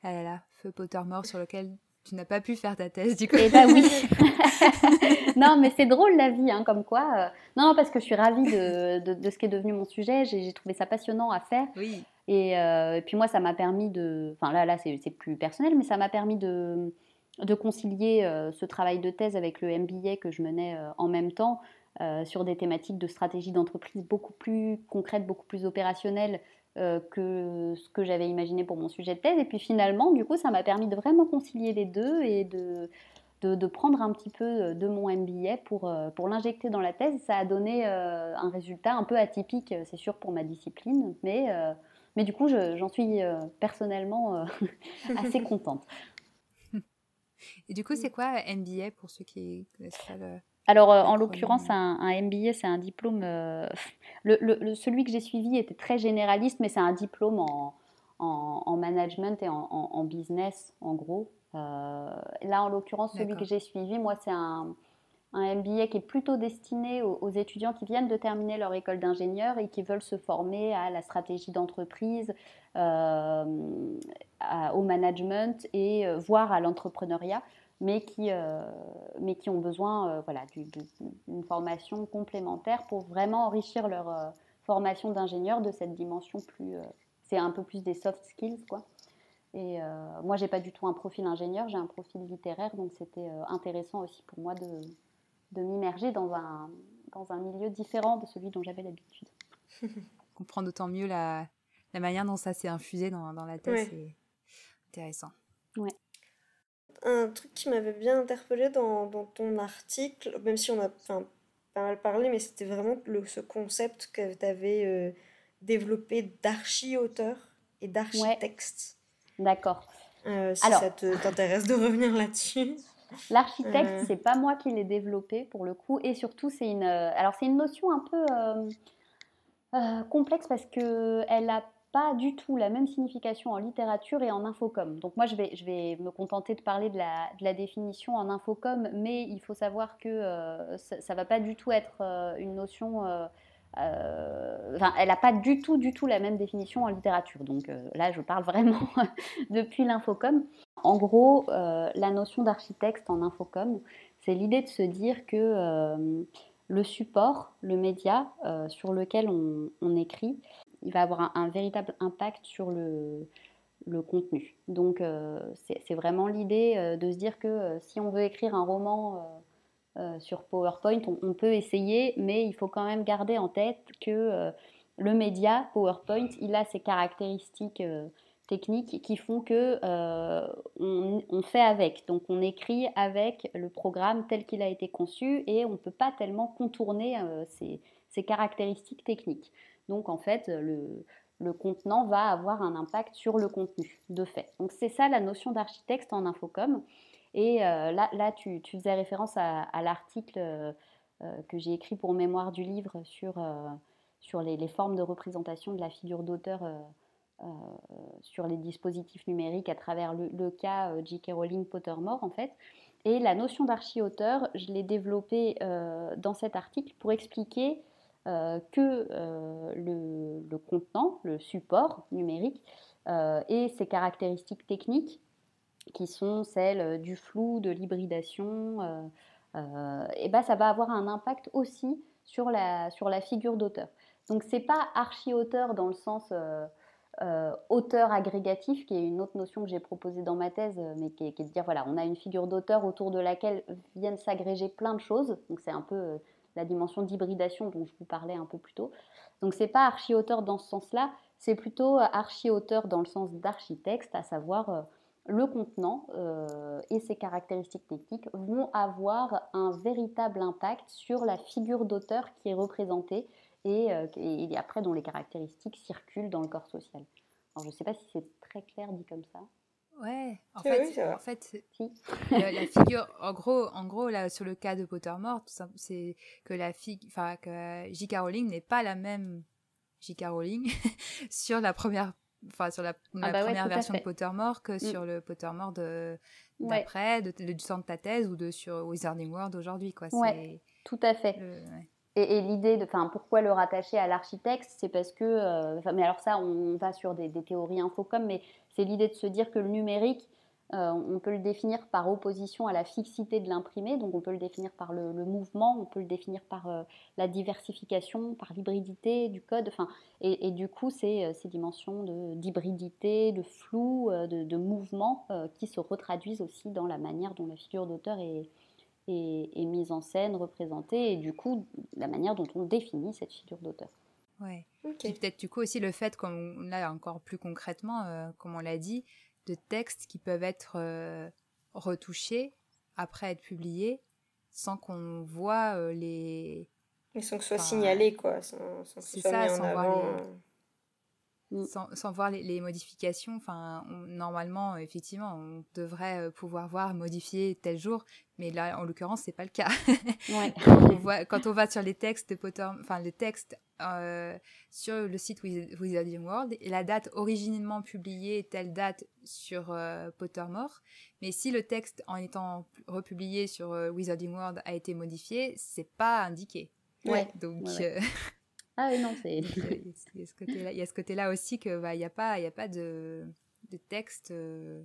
Ah là là, feu Pottermore sur lequel tu n'as pas pu faire ta thèse du coup. Eh ben oui. [LAUGHS] non, mais c'est drôle la vie, hein, comme quoi. Non, non, parce que je suis ravie de, de, ce qui est devenu mon sujet. J'ai, trouvé ça passionnant à faire. Oui. Et, et puis moi, ça m'a permis de. Enfin là, là, c'est, c'est plus personnel, mais ça m'a permis de de concilier euh, ce travail de thèse avec le MBA que je menais euh, en même temps euh, sur des thématiques de stratégie d'entreprise beaucoup plus concrètes, beaucoup plus opérationnelles que ce que j'avais imaginé pour mon sujet de thèse. Et puis finalement, du coup, ça m'a permis de vraiment concilier les deux et de, de, prendre un petit peu de mon MBA pour, pour l'injecter dans la thèse. Ça a donné un résultat un peu atypique, c'est sûr, pour ma discipline, mais, mais du coup, j'en suis personnellement [LAUGHS] assez contente. Et du coup, c'est quoi MBA pour ceux qui connaissent pas le... Alors, euh, en l'occurrence, un, MBA, c'est un diplôme. Euh, [LAUGHS] le, celui que j'ai suivi était très généraliste, mais c'est un diplôme en, en, management et en, business, en gros. Euh, là, en l'occurrence, celui que j'ai suivi, moi, c'est un, un, MBA qui est plutôt destiné aux, étudiants qui viennent de terminer leur école d'ingénieur et qui veulent se former à la stratégie d'entreprise, au management et voire à l'entrepreneuriat, mais qui, euh, mais qui ont besoin euh, voilà, d'une formation complémentaire pour vraiment enrichir leur formation d'ingénieur de cette dimension plus. c'est un peu plus des soft skills, quoi. Et moi, j'ai pas du tout un profil ingénieur, j'ai un profil littéraire, donc c'était intéressant aussi pour moi de, de m'immerger dans un, dans un milieu différent de celui dont j'avais l'habitude. [LAUGHS] Comprendre d'autant mieux la, la manière dont ça s'est infusé dans, dans la tête, c'est intéressant. Ouais. Un truc qui m'avait bien interpellé dans, dans, ton article, même si on a enfin, pas mal parlé, mais c'était vraiment le, ce concept que tu avais euh, développé d'archi-auteur et d'architecte. D'accord. Euh, si ça t'intéresse de revenir là-dessus. [LAUGHS] L'architecte, euh. c'est pas moi qui l'ai développé pour le coup, et surtout c'est une, alors c'est une notion un peu complexe parce que elle a pas du tout la même signification en littérature et en infocom. Donc moi, je vais, me contenter de parler de la, définition en infocom, mais il faut savoir que euh, ça ne va pas du tout être euh, une notion... Euh, enfin, elle n'a pas du tout, du tout la même définition en littérature. Donc là, je parle vraiment [LAUGHS] depuis l'infocom. En gros, la notion d'architecte en infocom, c'est l'idée de se dire que le support, le média sur lequel on écrit, il va avoir un, véritable impact sur le, le contenu. Donc euh, c'est vraiment l'idée euh, de se dire que euh, si on veut écrire un roman sur PowerPoint, on, peut essayer, mais il faut quand même garder en tête que le média PowerPoint, il a ses caractéristiques techniques qui font que on, fait avec. Donc on écrit avec le programme tel qu'il a été conçu et on ne peut pas tellement contourner ces, ces caractéristiques techniques. Donc en fait, le, contenant va avoir un impact sur le contenu, de fait. Donc c'est ça la notion d'architecte en infocom. Et euh, là, là tu, faisais référence à, l'article euh, euh, que j'ai écrit pour mémoire du livre sur, sur les, formes de représentation de la figure d'auteur sur les dispositifs numériques à travers le, cas J.K. Rowling Pottermore, en fait. Et la notion d'archi-auteur, je l'ai développée dans cet article pour expliquer euh, que euh, le, contenant, le support numérique, euh, et ses caractéristiques techniques qui sont celles du flou, de l'hybridation, et ben ça va avoir un impact aussi sur la, sur la figure d'auteur. Donc c'est pas archi-auteur dans le sens auteur agrégatif, qui est une autre notion que j'ai proposée dans ma thèse, mais qui est, qui est, de dire voilà, on a une figure d'auteur autour de laquelle viennent s'agréger plein de choses. Donc c'est un peu la dimension d'hybridation dont je vous parlais un peu plus tôt. Donc c'est pas archi-auteur dans ce sens-là, c'est plutôt archi-auteur dans le sens d'architecte, à savoir euh, le contenant et ses caractéristiques techniques vont avoir un véritable impact sur la figure d'auteur qui est représentée et, et, après dont les caractéristiques circulent dans le corps social. Alors, je ne sais pas si c'est très clair dit comme ça. Ouais, en fait, en fait la figure, en gros, en gros, là, sur le cas de Pottermore, c'est que la fille, enfin, que J.K. Rowling n'est pas la même J.K. Rowling [LAUGHS] sur la première, enfin, sur la, ah bah première version de Pottermore que mm. sur le Pottermore de d'après, de, du centre de ta thèse ou de sur Wizarding World aujourd'hui, quoi. Ouais, tout à fait. Et, l'idée de, enfin, pourquoi le rattacher à l'architecte, c'est parce que, euh, mais alors ça, on va sur des, des théories infocom, mais c'est l'idée de se dire que le numérique, euh, on peut le définir par opposition à la fixité de l'imprimé, donc on peut le définir par le, mouvement, on peut le définir par euh, la diversification, par l'hybridité du code, et, du coup, c'est ces dimensions d'hybridité, de, flou, de, mouvement qui se retraduisent aussi dans la manière dont la figure d'auteur est, mise en scène, représentée, et du coup, la manière dont on définit cette figure d'auteur. Ouais. Et peut-être du coup aussi le fait, comme là encore plus concrètement, euh, comme on l'a dit, de textes qui peuvent être euh, retouchés après être publiés sans qu'on voit euh, les. Mais sans que ce soit signalé, quoi. Sans, c'est ça, sans voir les Mm. Sans, voir les, modifications, enfin, normalement, effectivement, on devrait euh, pouvoir voir modifier tel jour, mais là, en l'occurrence, c'est pas le cas. [LAUGHS] quand, on [LAUGHS] voit, quand, on va sur les textes de Potter, enfin, les textes euh, sur le site Wizarding World, et la date originellement publiée telle date sur euh, Pottermore, mais si le texte, en étant republié sur Wizarding World, a été modifié, c'est pas indiqué. Ouais. Donc. [LAUGHS] Ah oui, non, c'est. Il y a ce côté-là aussi qu'il bah, n'y a pas, y a pas de, de texte euh,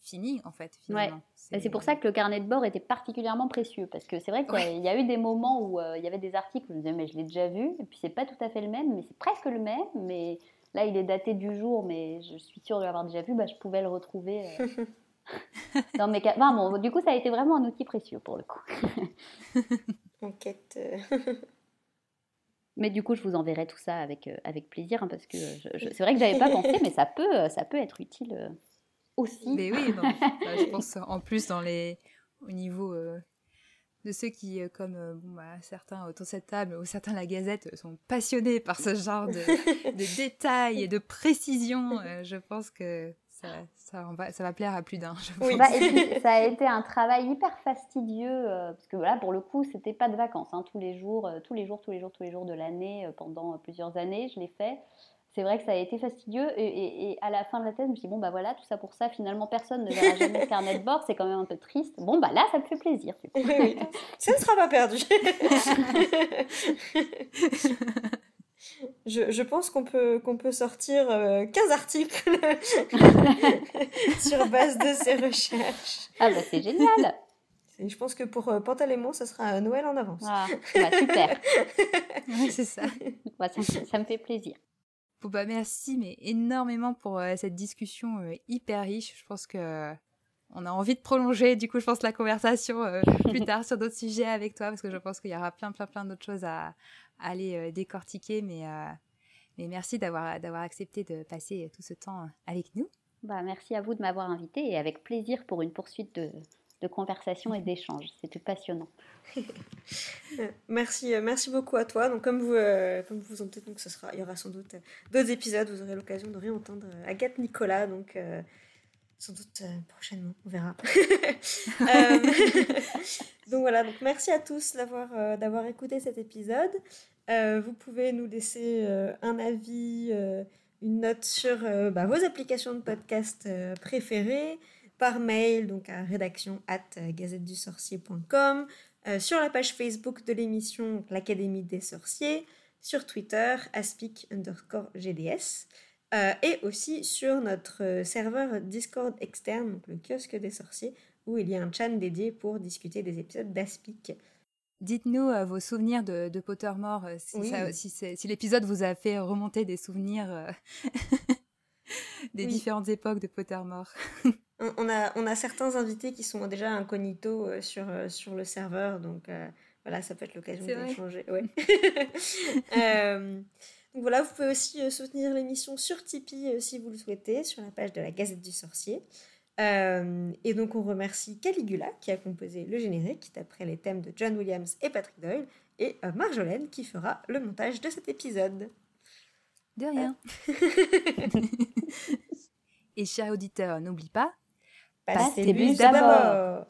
fini, en fait. Ouais. C'est pour ça que le carnet de bord était particulièrement précieux. Parce que c'est vrai qu'il y a eu des moments où euh, il y avait des articles où je me disais, mais je l'ai déjà vu. Et puis, c'est pas tout à fait le même, mais c'est presque le même. Mais là, il est daté du jour, mais je suis sûre de l'avoir déjà vu. Bah, je pouvais le retrouver. Euh, [LAUGHS] dans mes cas. bon, du coup, ça a été vraiment un outil précieux pour le coup. [LAUGHS] Enquête. Mais du coup, je vous enverrai tout ça avec, euh, avec plaisir, hein, parce que c'est vrai que j'avais pas [LAUGHS] pensé, mais ça peut, euh, ça peut être utile euh, aussi. Mais oui, [LAUGHS] bah, je pense en plus dans les, au niveau de ceux qui, comme bon, bah, certains autour de cette table ou certains la Gazette, sont passionnés par ce genre de, de [LAUGHS] détails et de précisions, je pense que ça, ça, va, ça va plaire à plus d'un. Oui. Bah, ça a été un travail hyper fastidieux, euh, parce que voilà, pour le coup, c'était pas de vacances, hein, tous les jours, euh, tous les jours, tous les jours, tous les jours de l'année, euh, pendant plusieurs années, je l'ai fait. C'est vrai que ça a été fastidieux, et, à la fin de la thèse, je me suis dit, bon, bah voilà, tout ça pour ça, finalement, personne ne verra jamais le carnet de bord, c'est quand même un peu triste. Bon, bah là, ça me fait plaisir. Oui, ça ne sera pas perdu. [LAUGHS] Je, pense qu'on peut, qu'on peut sortir 15 euh, articles [LAUGHS] sur base de ces recherches. Ah bah c'est génial Je pense que pour euh, Pantalémon, ça sera Noël en avance. Ah, bah, super [LAUGHS] c'est ça. Bah, ça. me fait plaisir. Bon, bah, merci mais énormément pour euh, cette discussion hyper riche. Je pense que on a envie de prolonger, du coup, je pense, la conversation plus [LAUGHS] tard sur d'autres sujets avec toi, parce que je pense qu'il y aura plein, plein, plein d'autres choses à, aller euh, décortiquer. Mais, euh, mais merci d'avoir, d'avoir accepté de passer tout ce temps avec nous. Bah, merci à vous de m'avoir invité et avec plaisir pour une poursuite de, de conversation et [LAUGHS] d'échange. C'était passionnant. [LAUGHS] merci, euh, merci beaucoup à toi. Donc, comme vous, comme vous en donc ce sera, il y aura sans doute d'autres épisodes. Vous aurez l'occasion de réentendre Agathe Nicolas. Donc, sans doute prochainement, on verra. [LAUGHS] [LAUGHS] donc voilà, donc merci à tous d'avoir d'avoir écouté cet épisode. Euh, vous pouvez nous laisser euh, un avis, euh, une note sur bah, vos applications de podcast préférées, par mail, donc à rédaction at gazettedusorcier.com, sur la page Facebook de l'émission L'Académie des sorciers, sur Twitter, aspic underscore GDS, et aussi sur notre serveur Discord externe, donc le kiosque des sorciers, où il y a un chat dédié pour discuter des épisodes d'Aspic. Dites-nous euh, vos souvenirs de, de Pottermore, euh, si, si, l'épisode vous a fait remonter des souvenirs euh, [LAUGHS] des différentes époques de Pottermore. [LAUGHS] on, a, on a certains invités qui sont déjà incognito sur, sur le serveur, donc voilà, ça peut être l'occasion d'échanger. Ouais. [LAUGHS] donc voilà, vous pouvez aussi soutenir l'émission sur Tipeee si vous le souhaitez, sur la page de la Gazette du Sorcier. et donc on remercie Caligula qui a composé le générique d'après les thèmes de John Williams et Patrick Doyle et Marjolaine qui fera le montage de cet épisode. De rien. [LAUGHS] et chers auditeurs, n'oublie pas, passez, passez d'abord.